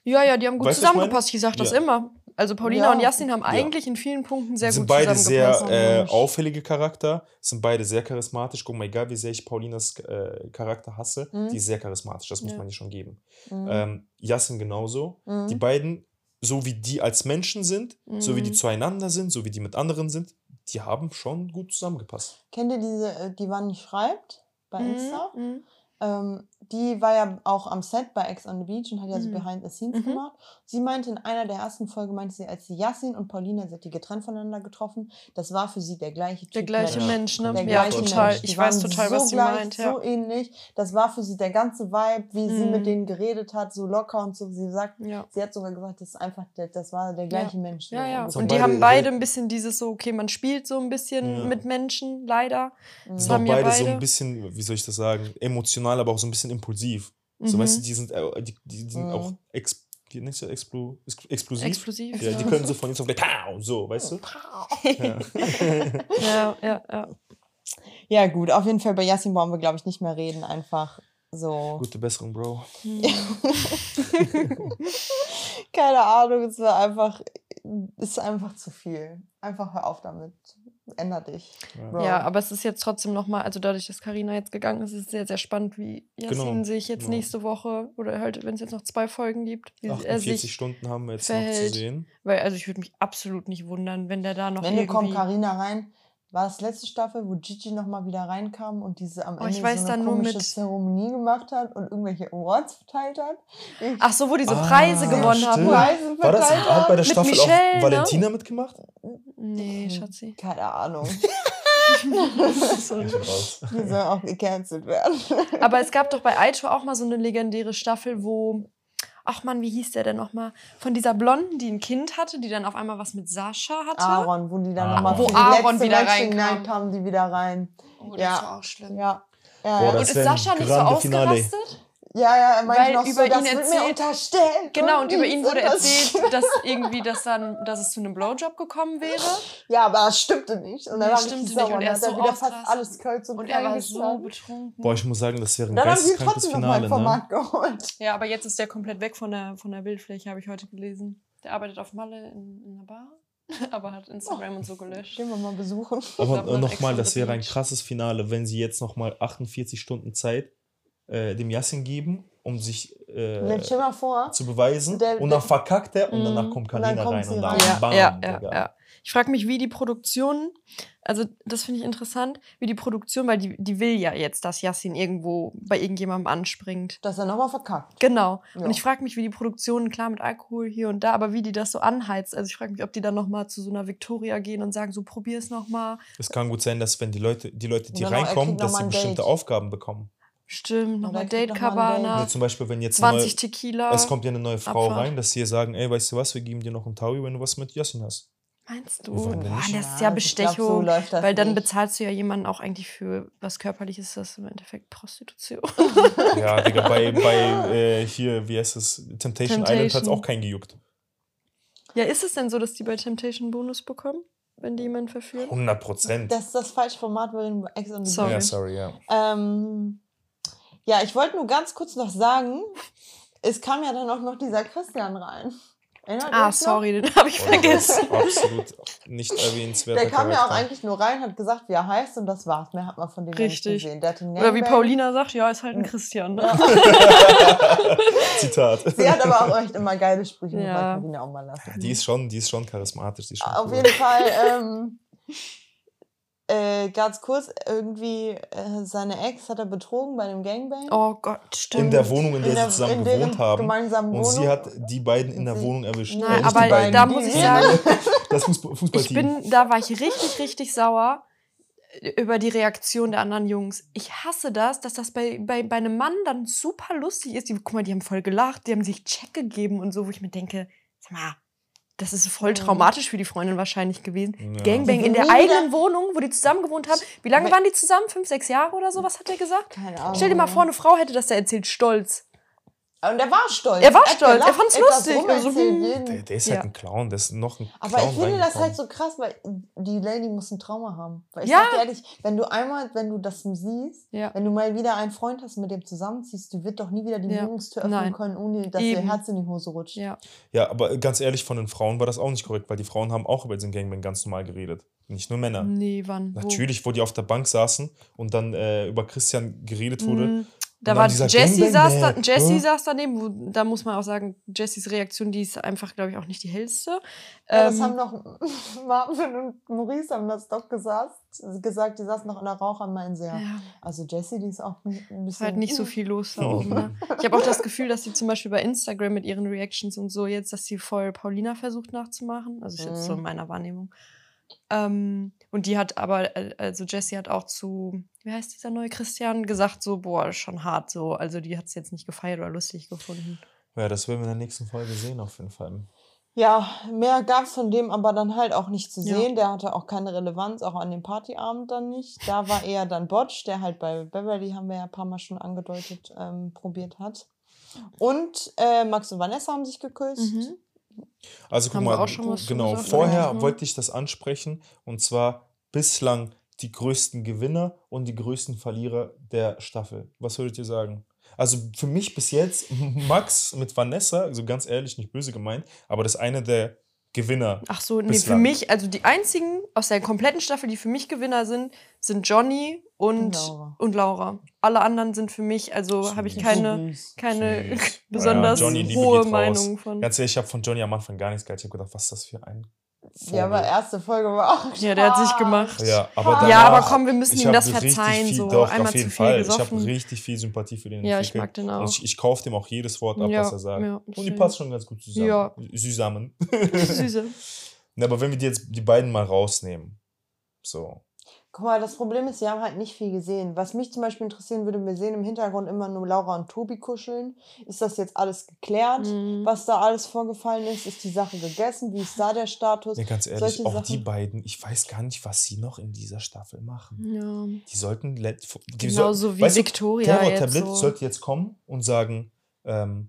Ja, ja, die haben gut Weißt was ich zusammengepasst. Ich sag das Ja. immer. Also Paulina Ja. und Yassin haben eigentlich in vielen Punkten sehr sind gut beide sehr zusammengepasst. äh, auffällige Charakter, sind beide sehr charismatisch. Guck mal, egal wie sehr ich Paulinas äh, Charakter hasse, Mhm. die ist sehr charismatisch, das muss Ja. man ihr schon geben. Mhm. Ähm, Yassin genauso. Mhm. Die beiden, so wie die als Menschen sind, so wie die Mhm. zueinander sind, so wie die mit anderen sind, die haben schon gut zusammengepasst. Kennt ihr diese, äh, die wann nicht schreibt? bei Mhm, Insta. mhm. Ähm, die war ja auch am Set bei Ex on the Beach und hat ja so Mhm. Behind the Scenes Mhm. gemacht. Sie meinte in einer der ersten Folgen, meinte sie, als sie Yassin und Paulina, sie hat die getrennt voneinander getroffen, das war für sie der gleiche Der Typ gleiche Mensch. Mensch, ne? Der Ja, gleiche total. Mensch. Die Ich weiß total, so was sie gleich, meint. Ja. So ähnlich. Das war für sie der ganze Vibe, wie sie Mhm. mit denen geredet hat, so locker und so. Sie sagt, Ja. sie hat sogar gesagt, das ist einfach, der, das war der gleiche Mensch. Ja, so ja. ungefähr. Und die beide haben beide ein bisschen dieses so, okay, man spielt so ein bisschen Ja. mit Menschen, leider. Mhm. Auch haben ja beide, so beide. ein bisschen, wie soll ich das sagen, emotional, aber auch so ein bisschen impulsiv. So, Mhm. weißt du, die sind, äh, die, die sind Mhm. auch ex, wie nennst du, explo, ex, explosiv? Explosiv. Ja, die können so von jetzt auf gleich, pow, so, weißt du? Ja. Ja, ja, ja. Ja, gut, auf jeden Fall bei Yassin brauchen wir, glaube ich, nicht mehr reden. Einfach so. Gute Besserung, Bro. Keine Ahnung, es war einfach, es ist einfach zu viel. Einfach hör auf damit. Änder dich. Bro. Ja, aber es ist jetzt trotzdem nochmal, also dadurch, dass Karina jetzt gegangen ist, ist es sehr, sehr spannend, wie Yassin Genau, sich jetzt genau. nächste Woche oder halt, wenn es jetzt noch zwei Folgen gibt, wie er 48 sich. Stunden haben wir jetzt noch verhält. zu sehen. Weil, also ich würde mich absolut nicht wundern, wenn der da noch Am Ende kommt irgendwie. Karina rein. War das letzte Staffel, wo Gigi nochmal wieder reinkam und diese am Oh, Ende ich weiß so dann eine nur komische mit- Zeremonie gemacht hat und irgendwelche Awards verteilt hat? Ich Ach so, wo diese Ah, Preise gewonnen haben. stimmt. Preise War das, hat bei der Mit Staffel Michelle, auch ne? Valentina mitgemacht? Nee, Schatzi. Keine Ahnung. Ja, schon raus. Die soll auch gecancelt werden. Aber es gab doch bei Aito auch mal so eine legendäre Staffel, wo. Ach man, wie hieß der denn nochmal? Von dieser Blonden, die ein Kind hatte, die dann auf einmal was mit Sascha hatte. Aaron, wo die dann Aaron. nochmal Wo Aaron wieder Matching reinkam. Kamen die wieder rein. Oh, das Ja. war auch schlimm. Ja. Ja, Boah, ja. Und ist Sascha nicht so grande Finale. Ja, ja, er meinte Weil noch über so, das ihn wird mir erzählt- unterstellt. Genau, und über ihn wurde das. erzählt, dass irgendwie, dass, dann, dass es zu einem Blowjob gekommen wäre. Ja, aber das stimmte nicht. Und dann war stimmte nicht. sauer. Und er hat ist so wieder fast alles Kölz und Und er war so betrunken. Boah, ich muss sagen, das wäre ein Dann haben sie ihn geisteskrankes trotzdem nochmal Finale, vom ne? Markt geholt. Ja, aber jetzt ist der komplett weg von der, von der Bildfläche, habe ich heute gelesen. Der arbeitet auf Malle in, in einer Bar, aber hat Instagram und so gelöscht. Gehen wir mal besuchen. Aber nochmal, das wäre ein krasses Finale, wenn sie jetzt nochmal 48 Stunden Zeit äh, dem Yassin geben, um sich äh, vor, zu beweisen. Der- und dann verkackt er und Mhm. danach kommt Und dann Kalina kommt rein und dann. Ja, bam, ja, ja, ja. Ich frage mich, wie die Produktion, also das finde ich interessant, wie die Produktion, weil die, die will ja jetzt, dass Yassin irgendwo bei irgendjemandem anspringt. dass er nochmal verkackt. Genau. Ja. Und ich frage mich, wie die Produktion, klar mit Alkohol hier und da, aber wie die das so anheizt. Also ich frage mich, ob die dann nochmal zu so einer Victoria gehen und sagen, so probier es nochmal. Es kann gut sein, dass wenn die Leute, die Leute, die reinkommen, dass sie bestimmte Date. Aufgaben bekommen. Stimmt, nochmal Date noch mal ein Cabana, Ja, zum Beispiel, wenn jetzt eine 20 neue, Tequila. es kommt ja eine neue Frau Abfahrt. rein, dass sie ihr sagen, ey, weißt du was, wir geben dir noch einen Taui, wenn du was mit Yassin hast. Meinst du? Boah, das ist Ja, ich glaub, Bestechung. so läuft das weil dann nicht. bezahlst du ja jemanden auch eigentlich für was Körperliches, das ist im Endeffekt Prostitution. Ja, Digga, bei, bei äh, hier, wie heißt es, Temptation, Island hat es Temptation. auch keinen gejuckt. ja, ist es denn so, dass die bei Temptation Bonus bekommen, wenn die jemanden verführen? 100 Prozent. Das ist das falsche Format bei den Ex on the Sorry. Ja, sorry, ja. Ähm, ja, ich wollte nur ganz kurz noch sagen, es kam ja dann auch noch dieser Christian rein. Erinnert Ah, euch noch? sorry, den habe ich Oh, vergessen. Absolut nicht erwähnenswerter Der kam ja auch Charakter. eigentlich nur rein, hat gesagt, wie er heißt und das war's. Mehr hat man von dem ja Richtig. nicht gesehen. Der hat einen Oder wie. Paulina sagt, ja, ist halt ein Christian. Ne? Ja. Zitat. Sie hat aber auch echt immer geile Sprüche, Ja. ja. Paulina auch mal lassen. Die ist schon, die ist schon charismatisch. Die ist schon Auf cool. jeden Fall, ähm, äh, ganz kurz, irgendwie äh, seine Ex hat er betrogen bei dem Gangbang. Oh Gott, In stimmt. der Wohnung, in der, In der- sie zusammen in gewohnt haben. gemeinsamen Und sie Wohnung. hat die beiden in der Wohnung erwischt. Nein, Äh, aber die beiden, da die- muss ich sagen, Das Fußball ich Fußballteam. bin, da war ich richtig, richtig sauer über die Reaktion der anderen Jungs. Ich hasse das, dass das bei, bei, bei einem Mann dann super lustig ist. Die, guck mal, die haben voll gelacht, die haben sich Check gegeben und so, wo ich mir denke, sag mal, das ist voll traumatisch für die Freundin wahrscheinlich gewesen. Ja. Gangbang in der eigenen Wohnung, wo die zusammen gewohnt haben. Wie lange waren die zusammen? Fünf, sechs Jahre oder so? Was hat er gesagt? Keine Ahnung. Stell dir mal vor, eine Frau hätte das da erzählt, stolz. Und er war stolz. Er war stolz, er fand's etwas lustig. Also, hm. Der, der ist Ja. halt ein Clown, der ist noch ein Aber Clown ich finde das halt so krass, weil die Lady muss ein Trauma haben. Weil ich Ja. sag dir ehrlich, wenn du einmal, wenn du das siehst, Ja. wenn du mal wieder einen Freund hast, mit dem zusammenziehst, du wird doch nie wieder die Ja. Wohnungstür öffnen Nein. können, ohne dass Eben. ihr Herz in die Hose rutscht. Ja. Ja, aber ganz ehrlich, von den Frauen war das auch nicht korrekt, weil die Frauen haben auch über diesen Gangbang ganz normal geredet. Nicht nur Männer. Nee, wann? Wo? Natürlich, wo die auf der Bank saßen und dann äh, über Christian geredet wurde. Mm, Da war Gang, saß, da, Bang, Jessie ne? saß daneben, wo, da muss man auch sagen, Jessies Reaktion, die ist einfach, glaube ich, auch nicht die hellste. Ja, das Ähm, haben noch Marvin und Maurice haben das doch gesagt. gesagt, die saßen noch in der Rauch und meinen sehr. ja, Also Jessie, die ist auch ein bisschen. ist halt nicht so viel los da oben. Ne? Ich habe auch das Gefühl, dass sie zum Beispiel bei Instagram mit ihren Reactions und so jetzt, dass sie voll Paulina versucht nachzumachen. Also ist jetzt so in Mhm. meiner Wahrnehmung. Ähm, und die hat aber, äh, also Jessie hat auch zu, wie heißt dieser neue Christian, gesagt so, boah, schon hart so. Also die hat es jetzt nicht gefeiert oder lustig gefunden. Ja, das werden wir in der nächsten Folge sehen, auf jeden Fall. Ja, mehr gab es von dem aber dann halt auch nicht zu Ja. sehen. Der hatte auch keine Relevanz, auch an dem Partyabend dann nicht. Da war eher dann Botch, der halt bei Beverly, haben wir ja ein paar Mal schon angedeutet, ähm, probiert hat. Und äh, Max und Vanessa haben sich geküsst. Mhm. Also guck mal, genau, gesagt, vorher oder? wollte ich das ansprechen und zwar bislang die größten Gewinner und die größten Verlierer der Staffel. Was würdet ihr sagen? Also für mich bis jetzt Max mit Vanessa, also ganz ehrlich, nicht böse gemeint, aber das ist eine der Gewinner. Ach so, nee, für Bislang. mich, also die einzigen aus der kompletten Staffel, die für mich Gewinner sind, sind Johnny und, Und Laura. und Laura. Alle anderen sind für mich, also habe ich keine, keine Süß. besonders Ja, Johnny, hohe raus. Meinung von. Ganz ehrlich, ich habe von Johnny am Anfang gar nichts gehalten. Ich habe gedacht, was ist das für ein Ja, aber erste Folge war auch Ja, der hat sich gemacht. Ja, aber, danach, Ja, aber komm, wir müssen ich ihm das verzeihen. Viel, so doch, einmal auf jeden zu viel Fall. Ich habe gesoffen. richtig viel Sympathie für den Ja, ich entwickelt. mag den auch. Und ich, ich kaufe dem auch jedes Wort ab, Ja, was er sagt. ja, Und die passt schon ganz gut zusammen. Ja. Zusammen. Süße. Na, aber wenn wir die jetzt die beiden mal rausnehmen, so. Guck mal, das Problem ist, wir haben halt nicht viel gesehen. Was mich zum Beispiel interessieren würde, wir sehen im Hintergrund immer nur Laura und Tobi kuscheln. Ist das jetzt alles geklärt, Mhm. was da alles vorgefallen ist? Ist die Sache gegessen? Wie ist da der Status? Ja, ganz ehrlich, Solche auch Sachen. die beiden, ich weiß gar nicht, was sie noch in dieser Staffel machen. Ja. Die sollten. Die Genauso wie weißt du, Victoria Terror jetzt Tablet so. sollte jetzt kommen und sagen, ähm,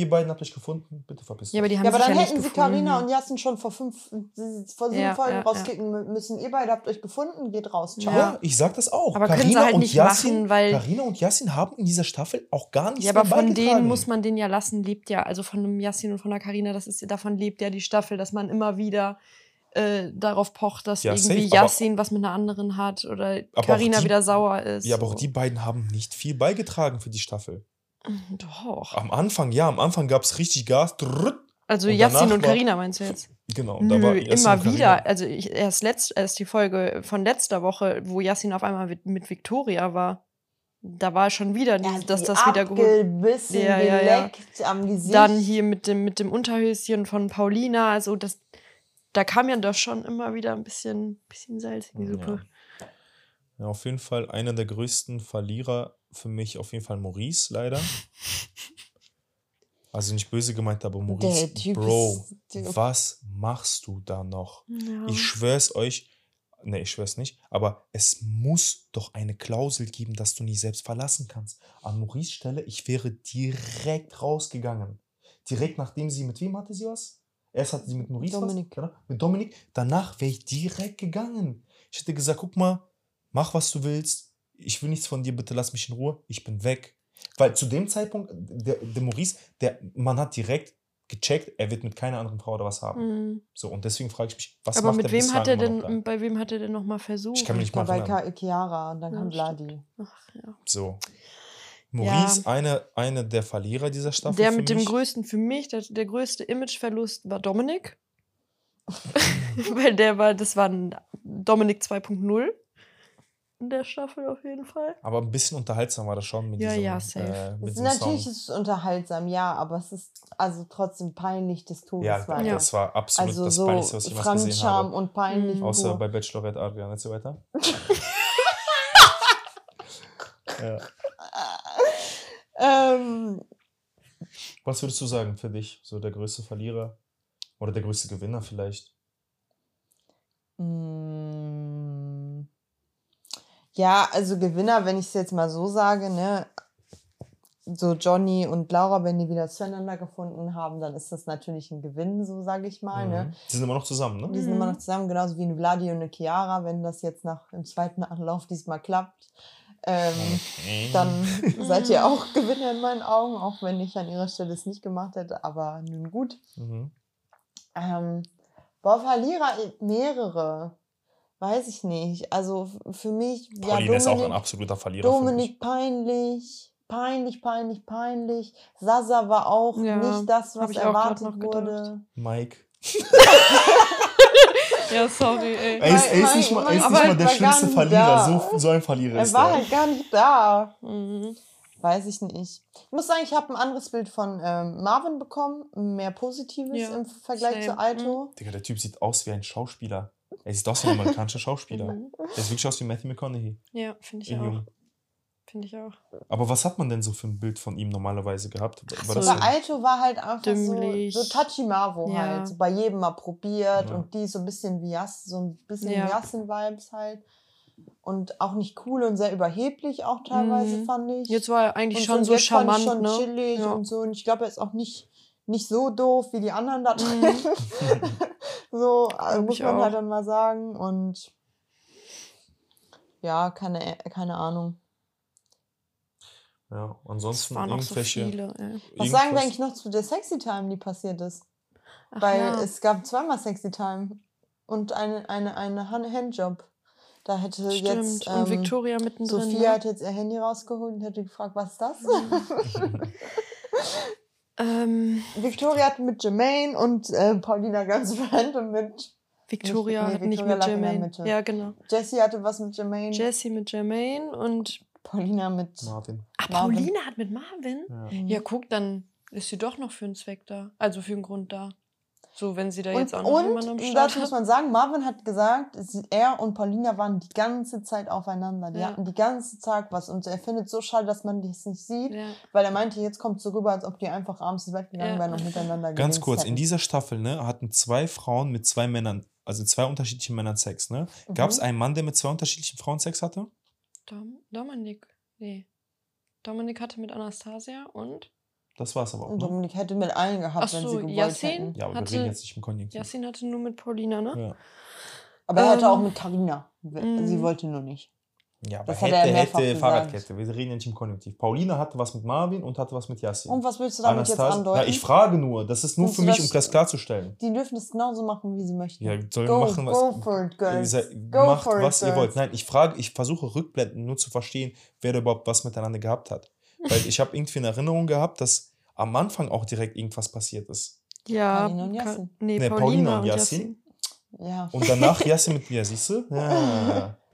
ihr beiden habt euch gefunden, bitte verpisst Ja, aber euch. die haben Ja, aber dann ja hätten sie. Carina und Jassen schon vor fünf, vor sieben Ja, Folgen ja, rauskicken mü- müssen. Ihr beide habt euch gefunden, geht raus. Ciao. Ja, ich sag das auch. Aber können sie Carina halt und nicht Yassin, machen, weil- Carina und Yassin haben in dieser Staffel auch gar nichts Ja, aber von denen muss man den ja lassen, lebt ja, also von dem Yassin und von der Karina, das ist davon lebt ja die Staffel, dass man immer wieder äh, darauf pocht, dass Ja, irgendwie Yassin was mit einer anderen hat oder auch Karina wieder sauer ist. Ja, aber auch so. die beiden haben nicht viel beigetragen für die Staffel. Doch. Am Anfang, ja, am Anfang gab es richtig Gas. Drrrt. Also und Yassin und Karina meinst du jetzt? Genau, und da Nö, war Yassin immer wieder. Also ich, erst, letzt, erst die Folge von letzter Woche, wo Yassin auf einmal mit, mit Victoria war. Da war schon wieder, Ja, dass die das wieder geholt. Ja, ja, ja. am Gesicht. Dann hier mit dem, mit dem Unterhöschen von Paulina. Also das, da kam ja doch schon immer wieder ein bisschen, bisschen Salz in die Suppe. Ja, auf jeden Fall einer der größten Verlierer für mich, auf jeden Fall Maurice, leider. Also nicht böse gemeint, aber Maurice, Bro, was machst du da noch? Ja. Ich schwör's euch, ne, ich schwör's nicht, aber es muss doch eine Klausel geben, dass du nicht selbst verlassen kannst. An Maurice Stelle, ich wäre direkt rausgegangen. Direkt nachdem sie, mit wem hatte sie was? Erst hatte sie mit Maurice Dominik. was? Genau, mit Dominik. Danach wäre ich direkt gegangen. Ich hätte gesagt, guck mal, mach was du willst. Ich will nichts von dir, bitte lass mich in Ruhe. Ich bin weg. Weil zu dem Zeitpunkt, der, der Maurice, der, man hat direkt gecheckt, er wird mit keiner anderen Frau oder was haben. Mhm. So, und deswegen frage ich mich, was Aber macht mit wem hat er denn, bei wem hat er denn nochmal versucht? Ich kann mich nicht mal erinnern. Ka- Chiara und dann Ja, kam. Vladi. Ach, ja. So. Maurice, eine, eine der Verlierer dieser Staffel. Der für mit dem mich. größten, für mich, der, der größte Imageverlust war Dominik. Weil der war, das war ein Dominik 2.0 in der Staffel auf jeden Fall. Aber ein bisschen unterhaltsam war das schon mit Ja, diesem, ja, safe. Äh, mit Es ist diesem natürlich Song. ist es unterhaltsam, ja, aber es ist also trotzdem peinlich des Todes. Ja, weil- Ja. das war absolut Also das so Peinlichste, was ich jemals gesehen habe. und peinlich. Mhm. Außer pur. bei Bachelorette Adrian und so weiter. ja. ähm, Was würdest du sagen für dich? So der größte Verlierer? Oder der größte Gewinner vielleicht? Mm. Ja, also Gewinner, wenn ich es jetzt mal so sage, ne, so Johnny und Laura, wenn die wieder zueinander gefunden haben, dann ist das natürlich ein Gewinn, so sage ich mal, Mhm. ne. Die sind immer noch zusammen, ne? Die sind Mhm. immer noch zusammen, genauso wie eine Vladi und eine Chiara, wenn das jetzt nach im zweiten Anlauf diesmal klappt. Ähm, Mhm. dann seid ihr auch Gewinner in meinen Augen, auch wenn ich an ihrer Stelle es nicht gemacht hätte, aber nun gut. Mhm. Ähm, boah, Verlierer mehrere. Weiß ich nicht. Also für mich, Pauline ja, ist auch ein Dominik, absoluter Verlierer. Dominik peinlich. peinlich, peinlich, peinlich. Sasa war auch Ja, nicht das, was ich auch grad erwartet wurde. Mike. Ja, sorry, ey. Er ist, er ist nicht mal, er ist nicht mal der war schlimmste Verlierer. So, so ein Verlierer Er ist war er. halt gar nicht da. Mhm. Weiß ich nicht. Ich muss sagen, ich habe ein anderes Bild von ähm, Marvin bekommen. Mehr Positives Ja, im Vergleich same. zu Aito. Digga, der Typ sieht aus wie ein Schauspieler. Er sieht aus wie ein amerikanischer Schauspieler. Mhm. Der sieht wirklich aus wie Matthew McConaughey. Ja, finde ich In auch. Jung. Finde ich auch. Aber was hat man denn so für ein Bild von ihm normalerweise gehabt? War so. das Bei so- Aito war halt einfach Dümmlich. so, so Tachimavo Ja. halt. So bei jedem mal probiert Ja. und die so ein bisschen wie Jas, so ein bisschen Ja. wie Yasin-Vibes halt. Und auch nicht cool und sehr überheblich auch teilweise, Mhm. fand ich. Jetzt war er eigentlich und schon so jetzt fand ich charmant, schon ne? chillig Ja. und so. Und ich glaube, er ist auch nicht, nicht so doof wie die anderen da drin. Mhm. so Glaub muss man auch. halt dann mal sagen. Und ja, keine, keine Ahnung. Ja, ansonsten waren auch so irgendwelche. viele. Was sagen wir eigentlich noch zu der Sexy Time, die passiert ist? Ach Weil ja. es gab zweimal Sexy Time und eine, eine, eine Han- Handjob. Da hätte Stimmt. jetzt und ähm, Victoria mittendrin. Sophia ne? hat jetzt ihr Handy rausgeholt und hätte gefragt, was ist das? ähm, Victoria hat mit Jermaine und äh, Paulina ganz random mit Victoria nee, hat nicht Victoria mit in der Jermaine. Mitte. Ja, genau. Jessie hatte was mit Jermaine. Jessie mit Jermaine und. Paulina mit. Marvin. Ach, Marvin. Pauline hat mit Marvin? Ja. Ja, guck, dann ist sie doch noch für einen Zweck da. Also für einen Grund da. So, wenn sie da jetzt Und, auch noch jemanden am und Start dazu muss man sagen, Marvin hat gesagt, er und Paulina waren die ganze Zeit aufeinander. Die Ja. hatten die ganze Zeit was. Und er findet es so schade, dass man das nicht sieht. Ja. Weil er meinte, jetzt kommt es so rüber, als ob die einfach abends ins Bett gegangen Ja. wären und miteinander Ganz kurz, in hätten. dieser Staffel ne, hatten zwei Frauen mit zwei Männern, also zwei unterschiedlichen Männern Sex. Ne? Mhm. Gab es einen Mann, der mit zwei unterschiedlichen Frauen Sex hatte? Dom Dominik. Nee. Dominik hatte mit Anastasia und Das war es aber auch. Und Ne? Dominik hätte mit allen gehabt, Ach wenn so, sie gewollt Yassin? hätten. Ja, aber hatte- wir reden jetzt nicht im Konjunktiv. Yassin hatte nur mit Paulina, ne? Ja. Aber er hätte Ähm, auch mit Carina. mhm. Sie wollte nur nicht. Ja, aber Das hat hätte, er mehrfach hätte, gesagt. Fahrradkette. Wir reden ja nicht im Konjunktiv. Paulina hatte was mit Marvin und hatte was mit Yassin. Und was willst du damit jetzt Anastasia- andeuten? Ja, ich frage nur. Das ist nur Findest für mich, das- um das klarzustellen. die dürfen es genauso machen, wie sie möchten. Ja, sollen go, machen, was, go for it, Ihr girls. seid- Go macht, for it, was ihr girls. wollt. Nein, ich frage, ich versuche rückblenden, nur zu verstehen, wer da überhaupt was miteinander gehabt hat. Weil ich habe irgendwie in Erinnerung gehabt, dass am Anfang auch direkt irgendwas passiert ist. Ja. Paulina und Yassin. Nee, Nee, Paulina, Paulina und Yassin. Ja. Und danach Yassin mit mir, siehst du? Ja.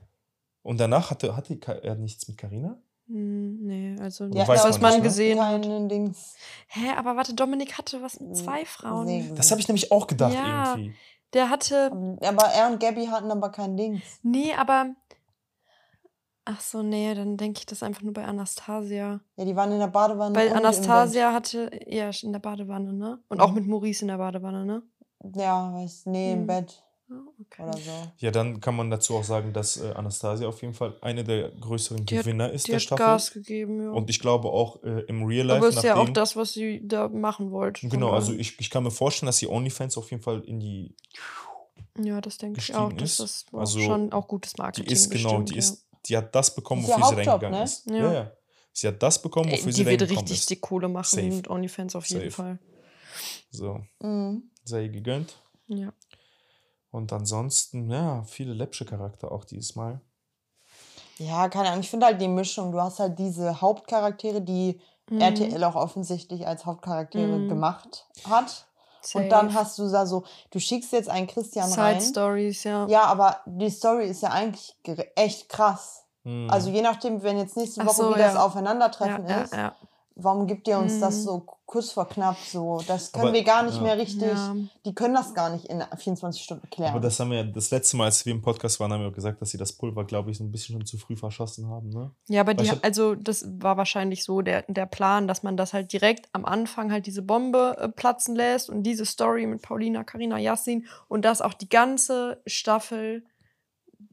Und danach hatte, hatte er nichts mit Karina? Hm, nee, also Ja, weiß was man man nicht, ne? gesehen hat. keinen Dings. Hä, aber warte, Dominik hatte was mit zwei Frauen. Segen. Das habe ich nämlich auch gedacht Ja. irgendwie. Der hatte. Aber er und Gabby hatten aber kein Dings. Nee, aber. Ach so, nee, dann denke ich das einfach nur bei Anastasia. Ja, die waren in der Badewanne. Weil Anastasia hatte. Ja, in der Badewanne, ne? Und auch mit Maurice in der Badewanne, ne? Ja, weiß, nee, im Mhm. Bett Ja, okay. oder so. Ja, dann kann man dazu auch sagen, dass äh, Anastasia auf jeden Fall eine der größeren Die hat- Gewinner ist Die der hat Staffel. Gas gegeben, ja. Und ich glaube auch äh, im Real Life. aber ist ja auch das, was sie da machen wollte. Genau, also ich, ich kann mir vorstellen, dass die OnlyFans auf jeden Fall in die. Ja, das denke ich auch. Das ist. ist auch Also, schon auch gutes Die Marketing. ist genau, bestimmt, die ja. ist, die hat das bekommen, Das ist wofür sie Hauptjob, reingegangen ne? ist. Ja. Ja. ja. Sie hat das bekommen, Ey, wofür sie die wird richtig ist. die Kohle machen Safe. mit OnlyFans auf jeden Safe. Fall. So, Mhm. sei ihr gegönnt. Ja. Und ansonsten, ja, viele läppsche Charakter auch dieses Mal. Ja, keine Ahnung. Ich finde halt die Mischung. Du hast halt diese Hauptcharaktere, die Mhm. RTL auch offensichtlich als Hauptcharaktere Mhm. gemacht hat. Safe. Und dann hast du da so, du schickst jetzt einen Christian Side rein. Stories, ja. Ja, aber die Story ist ja eigentlich echt krass. Hm. Also je nachdem, wenn jetzt nächste Woche so, wieder das ja. Aufeinandertreffen ja, ist, ja, ja. Warum gibt ihr uns das Mhm. so kurz vor knapp so? Das können Aber- wir gar nicht ja. mehr richtig. Ja. Die können das gar nicht in 24 Stunden klären. Aber das haben wir das letzte Mal, als wir im Podcast waren, haben wir auch gesagt, dass sie das Pulver, glaube ich, so ein bisschen schon zu früh verschossen haben. Ne? Ja, aber Weil die, also das war wahrscheinlich so der, der Plan, dass man das halt direkt am Anfang halt diese Bombe äh, platzen lässt und diese Story mit Paulina, Karina, Yassin und das auch die ganze Staffel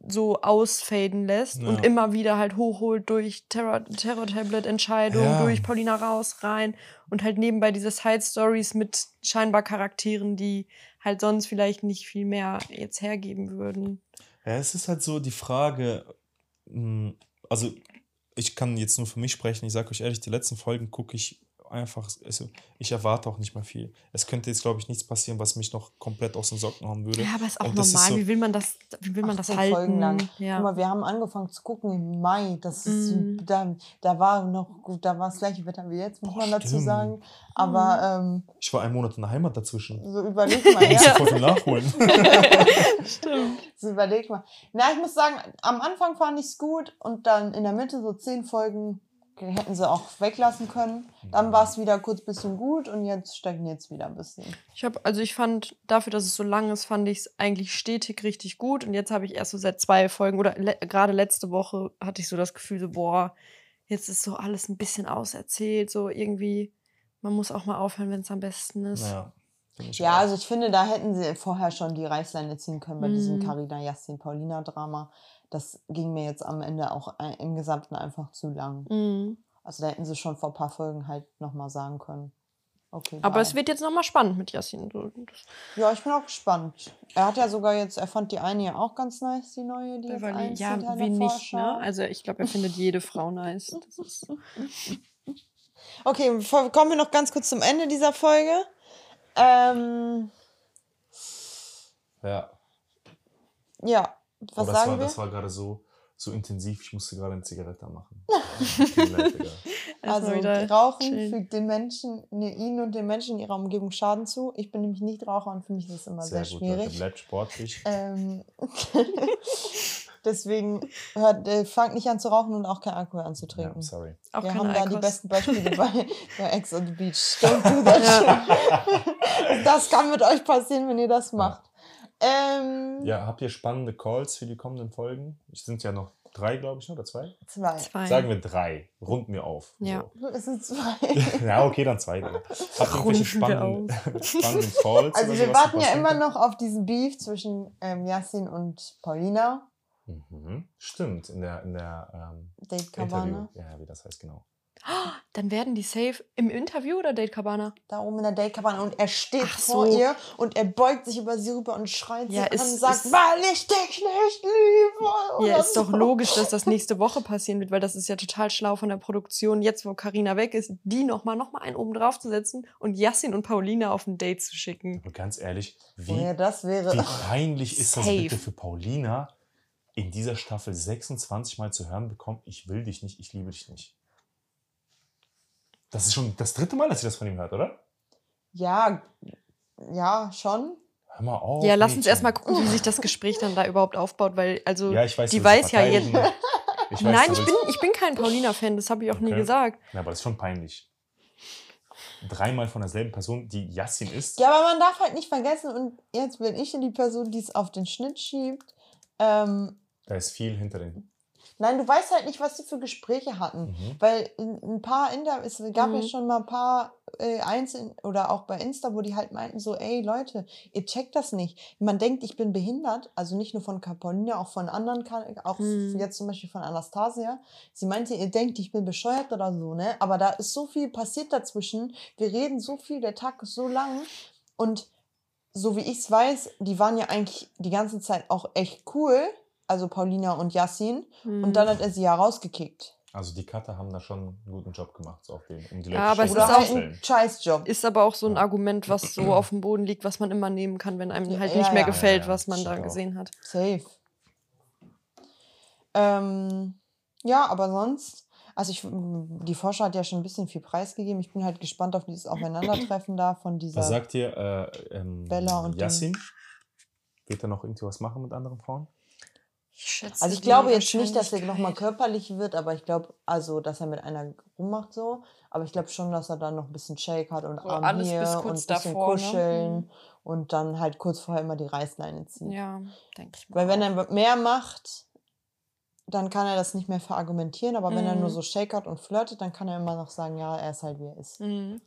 so ausfaden lässt Ja. und immer wieder halt hochholt durch Terror- Terror-Tablet-Entscheidung, Ja. durch Paulina raus, rein und halt nebenbei diese Side-Stories mit scheinbar Charakteren, die halt sonst vielleicht nicht viel mehr jetzt hergeben würden. Ja, es ist halt so die Frage, mh, also ich kann jetzt nur für mich sprechen, ich sage euch ehrlich, die letzten Folgen gucke ich einfach, also ich erwarte auch nicht mehr viel. Es könnte jetzt, glaube ich, nichts passieren, was mich noch komplett aus den Socken hauen würde. Ja, aber ist auch Und normal. so- wie will man das, wie will man das 18 halten? Folgen lang. Ja. Guck mal, wir haben angefangen zu gucken im Mai. Das ist, Mhm. da, da war noch gut, da war das gleiche Wetter wie jetzt, muss Boah, man dazu stimmt. sagen. Aber ähm, Ich war einen Monat in der Heimat dazwischen. so überleg mal, Ich muss ja. sofort wieder nachholen. Stimmt. So überleg mal. Na, ich muss sagen, am Anfang fand ich es gut und dann in der Mitte so zehn Folgen hätten sie auch weglassen können. Dann war es wieder kurz bisschen gut und jetzt stagniert es wieder ein bisschen. Ich habe, also ich fand, dafür, dass es so lang ist, fand ich es eigentlich stetig richtig gut. Und jetzt habe ich erst so seit zwei Folgen oder le gerade letzte Woche hatte ich so das Gefühl, so, boah, jetzt ist so alles ein bisschen auserzählt. So irgendwie, man muss auch mal aufhören, wenn es am besten ist. Ja, auch. also ich finde, da hätten sie vorher schon die Reißleine ziehen können bei diesem Mhm. Carina Yassin Paulina Drama. Das ging mir jetzt am Ende auch ein- im Gesamten einfach zu lang. Mhm. Also da hätten sie schon vor ein paar Folgen halt nochmal sagen können. Okay. Aber bye. es wird jetzt nochmal spannend mit Yassin. Ja, ich bin auch gespannt. Er hat ja sogar jetzt, er fand die eine ja auch ganz nice, die neue, die jetzt Beverly, einzieht ja, wie nicht, ne? Also ich glaube, er findet jede Frau nice. Das ist, Okay, bevor, kommen wir noch ganz kurz zum Ende dieser Folge. Ähm, Ja. ja, was oh, das sagen war, wir? Das war gerade so, so intensiv, ich musste gerade eine Zigarette machen. Also Rauchen chillen. fügt den Menschen, ne, ihnen und den Menschen in ihrer Umgebung Schaden zu. Ich bin nämlich nicht Raucher und für mich ist das immer sehr, Sehr gut, Leute. schwierig. Bleibt sportlich. Ähm, deswegen hört, äh, fangt nicht an zu rauchen und auch kein Alkohol Ja, anzutrinken. sorry. auch wir haben da die besten Beispiele bei, bei Ex on the Beach. Don't do that. Das kann mit euch passieren, wenn ihr das macht. Ähm, Ja, habt ihr spannende Calls für die kommenden Folgen? Es sind ja noch drei, glaube ich, ne, oder zwei? Zwei. Zwei. Sagen wir drei. Runden wir auf. Ja. Es sind zwei. So. ja, okay, dann zwei. Dann. Habt ihr irgendwelche spannenden, spannenden Calls? Also wir warten ja immer noch auf diesen Beef zwischen ähm, Yassin und Paulina. Mhm. Stimmt, in der, in der ähm, Date Interview. Cabana. Ja, wie das heißt, genau. Dann werden die safe im Interview oder Date Cabana? Da oben in der Date Cabana und er steht Ach vor so. ihr und er beugt sich über sie rüber und schreit Ja, sie ist- an und sagt, ist- weil ich dich nicht liebe. Ja, ist doch so. logisch, dass das nächste Woche passieren wird, weil das ist ja total schlau von der Produktion, jetzt wo Karina weg ist, die nochmal noch mal einen oben drauf zu setzen und Yassin und Paulina auf ein Date zu schicken. Aber ganz ehrlich, wie, das wäre. wie peinlich ist das Safe. bitte für Paulina, in dieser Staffel 26 Mal zu hören bekommt, ich will dich nicht, ich liebe dich nicht. Das ist schon das dritte Mal, dass sie das von ihm hört, oder? Ja, ja, schon. Hör mal auf. ja, lass uns erstmal gucken, wie sich das Gespräch dann da überhaupt aufbaut, weil, also, Ja, ich weiß, die weiß ja jetzt. Ich weiß, Nein, ich bin, ich bin kein Paulina-Fan, das habe ich auch nie Okay. gesagt. Ja, aber das ist schon peinlich. Dreimal von derselben Person, die Yassin ist. Ja, aber man darf halt nicht vergessen, und jetzt bin ich die Person, die es auf den Schnitt schiebt. Ähm, Da ist viel hinter den. Nein, du weißt halt nicht, was sie für Gespräche hatten. Mhm. Weil in, ein paar Inter es gab ja Mhm. schon mal ein paar äh, Einzel oder auch bei Insta, wo die halt meinten so, ey Leute, ihr checkt das nicht. Man denkt, ich bin behindert, also nicht nur von Capolina, auch von anderen, auch Mhm. jetzt zum Beispiel von Anastasia. Sie meinte, ihr denkt, ich bin bescheuert oder so, ne? Aber da ist so viel passiert dazwischen. Wir reden so viel, der Tag ist so lang und so wie ich es weiß, die waren ja eigentlich die ganze Zeit auch echt cool, also Paulina und Yassin. Hm. Und dann hat er sie ja rausgekickt. Also die Cutter haben da schon einen guten Job gemacht, so auf den, um die Ja, aber es ist auch halt ein Scheißjob. Ist aber auch so ein. Argument, was so auf dem Boden liegt, was man immer nehmen kann, wenn einem halt ja, nicht mehr ja. gefällt, Ja, ja, was man da auch. gesehen hat. Safe. Ähm, ja, aber sonst, also ich, die Forscher hat ja schon ein bisschen viel preisgegeben. Ich bin halt gespannt auf dieses Aufeinandertreffen da von dieser. Was sagt ihr, äh, ähm, Bella und Yassin? Wird er noch irgendwie was machen mit anderen Frauen? Ich schätze, also ich glaube jetzt nicht, dass er nochmal körperlich wird, aber ich glaube, also, dass er mit einer rummacht so. Aber ich glaube schon, dass er dann noch ein bisschen Shake hat und So Arm alles hier bis und ein kurz bisschen davor, ne? kuscheln Mhm. und dann halt kurz vorher immer die Reißleine ziehen. Ja, denke ich mal. Weil wenn er mehr macht, dann kann er das nicht mehr verargumentieren, aber wenn er Mhm. nur so shakert und flirtet, dann kann er immer noch sagen, ja, er ist halt wie er ist. Mhm,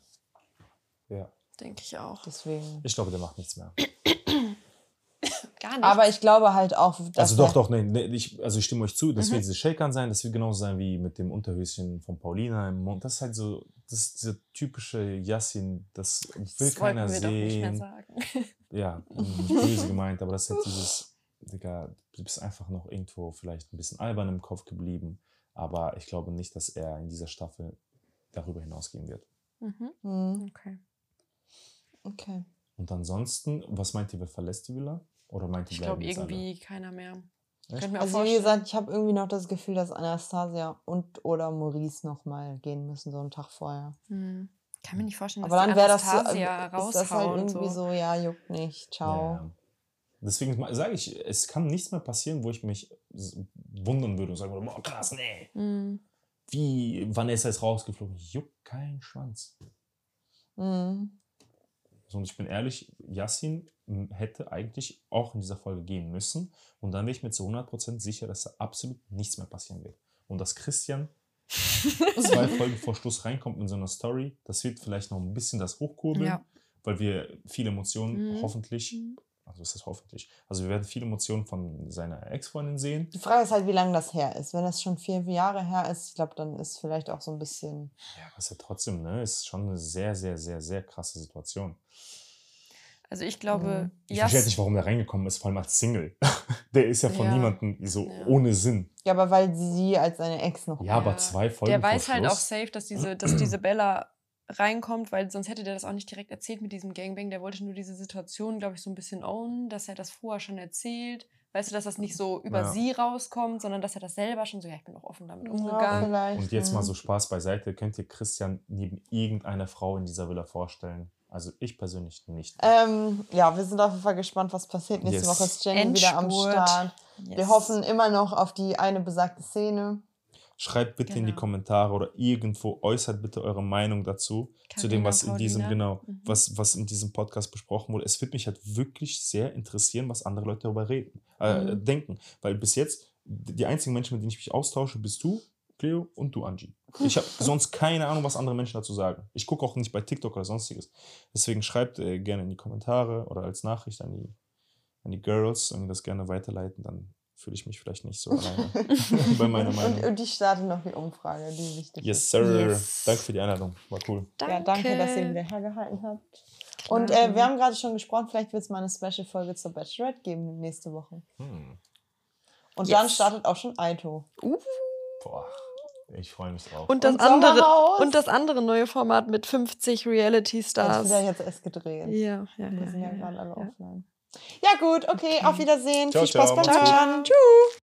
Ja. denke ich auch. Deswegen. Ich glaube, der macht nichts mehr. Gar nicht. Aber ich glaube halt auch, dass Also doch, doch, nee, nee, ich, also ich stimme euch zu, das Mhm. wird diese Shakern sein, das wird genauso sein wie mit dem Unterhöschen von Paulina im Mund. Das ist halt so, das ist dieser typische Yassin, das will das keiner wir doch nicht mehr sehen. sagen. Ja, nicht böse gemeint, aber das ist halt dieses, Digga, du bist einfach noch irgendwo vielleicht ein bisschen albern im Kopf geblieben, aber ich glaube nicht, dass er in dieser Staffel darüber hinausgehen wird. Mhm. Hm, Okay. okay. Und ansonsten, was meint ihr, wer verlässt die Villa? Oder meint ihr, Ich glaube jetzt alle? irgendwie keiner mehr. Also wie gesagt, ich habe irgendwie noch das Gefühl, dass Anastasia und oder Maurice noch mal gehen müssen, so einen Tag vorher. Hm. Kann mir nicht vorstellen, dass Aber dann die wäre das so, äh, ist das halt irgendwie so. so, ja, juckt nicht, ciao. Ja. Deswegen sage ich, es kann nichts mehr passieren, wo ich mich wundern würde und sagen würde, boah, krass, nee. Hm. Wie Vanessa ist rausgeflogen. Juckt kein Schwanz. Mhm. So, Und ich bin ehrlich, Yassin hätte eigentlich auch in dieser Folge gehen müssen. Und dann wäre ich mir zu 100% sicher, dass da absolut nichts mehr passieren wird. Und dass Christian zwei Folgen vor Schluss reinkommt in so einer Story, das wird vielleicht noch ein bisschen das hochkurbeln, Ja. weil wir viele Emotionen Mhm. hoffentlich, Mhm. also ist das hoffentlich, also wir werden viele Emotionen von seiner Ex-Freundin sehen. Die Frage ist halt, wie lange das her ist. Wenn das schon vier Jahre her ist, ich glaube, dann ist vielleicht auch so ein bisschen. Ja, aber ist ja trotzdem, ne, ist schon eine sehr, sehr, sehr, sehr krasse Situation. Also ich glaube, Mhm. Ich Jas- verstehe jetzt nicht, warum der reingekommen ist, vor allem als Single. Der ist ja von Ja. niemandem so Ja. ohne Sinn. Ja, aber weil sie als seine Ex noch. Ja, aber Ja. zwei Folgen der vor weiß halt auch safe, dass diese, dass diese Bella reinkommt, weil sonst hätte der das auch nicht direkt erzählt mit diesem Gangbang. Der wollte nur diese Situation, glaube ich, so ein bisschen ownen, dass er das vorher schon erzählt. Weißt du, dass das nicht so über Ja. sie rauskommt, sondern dass er das selber schon so, ja, ich bin auch offen damit Ja, umgegangen. vielleicht. Und jetzt mal mhm. so Spaß beiseite. Könnt ihr Christian neben irgendeiner Frau in dieser Villa vorstellen? Also ich persönlich nicht. Ähm, ja, wir sind auf jeden Fall gespannt, was passiert. Nächste Yes. Woche ist Jenny wieder am Endspurt. Start. Wir Yes. hoffen immer noch auf die eine besagte Szene. Schreibt bitte in die Genau. Kommentare oder irgendwo äußert bitte eure Meinung dazu, zu dem, Carina, was in diesem, Paulina. genau, Mhm. was, was in diesem Podcast besprochen wurde. Es wird mich halt wirklich sehr interessieren, was andere Leute darüber reden, äh, Mhm. denken. Weil bis jetzt, die einzigen Menschen, mit denen ich mich austausche, bist du, Cleo und du, Angie. Ich habe sonst keine Ahnung, was andere Menschen dazu sagen. Ich gucke auch nicht bei TikTok oder sonstiges. Deswegen schreibt äh, gerne in die Kommentare oder als Nachricht an die, an die Girls und mir das gerne weiterleiten. Dann fühle ich mich vielleicht nicht so alleine bei meiner Und, Meinung. und ich starte noch die Umfrage, die wichtig Yes, ist. sir. Yes. Danke für die Einladung. War cool. Ja, danke, dass ihr wieder hergehalten habt. Und äh, wir haben gerade schon gesprochen, vielleicht wird es mal eine Special-Folge zur Bachelorette geben nächste Woche. Hm. Und Yes. dann startet auch schon Aito. Uh, Boah, ich freue mich drauf. und das Und andere und das andere neue Format mit 50 Reality Das Stars. wird ja jetzt erst gedreht. Ja, ja, Wir ja, sind ja, ja, gerade alle ja. offline. Ja gut, okay, auf Wiedersehen. Ciao, Viel Spaß ciao, beim. Hören. Tschüss.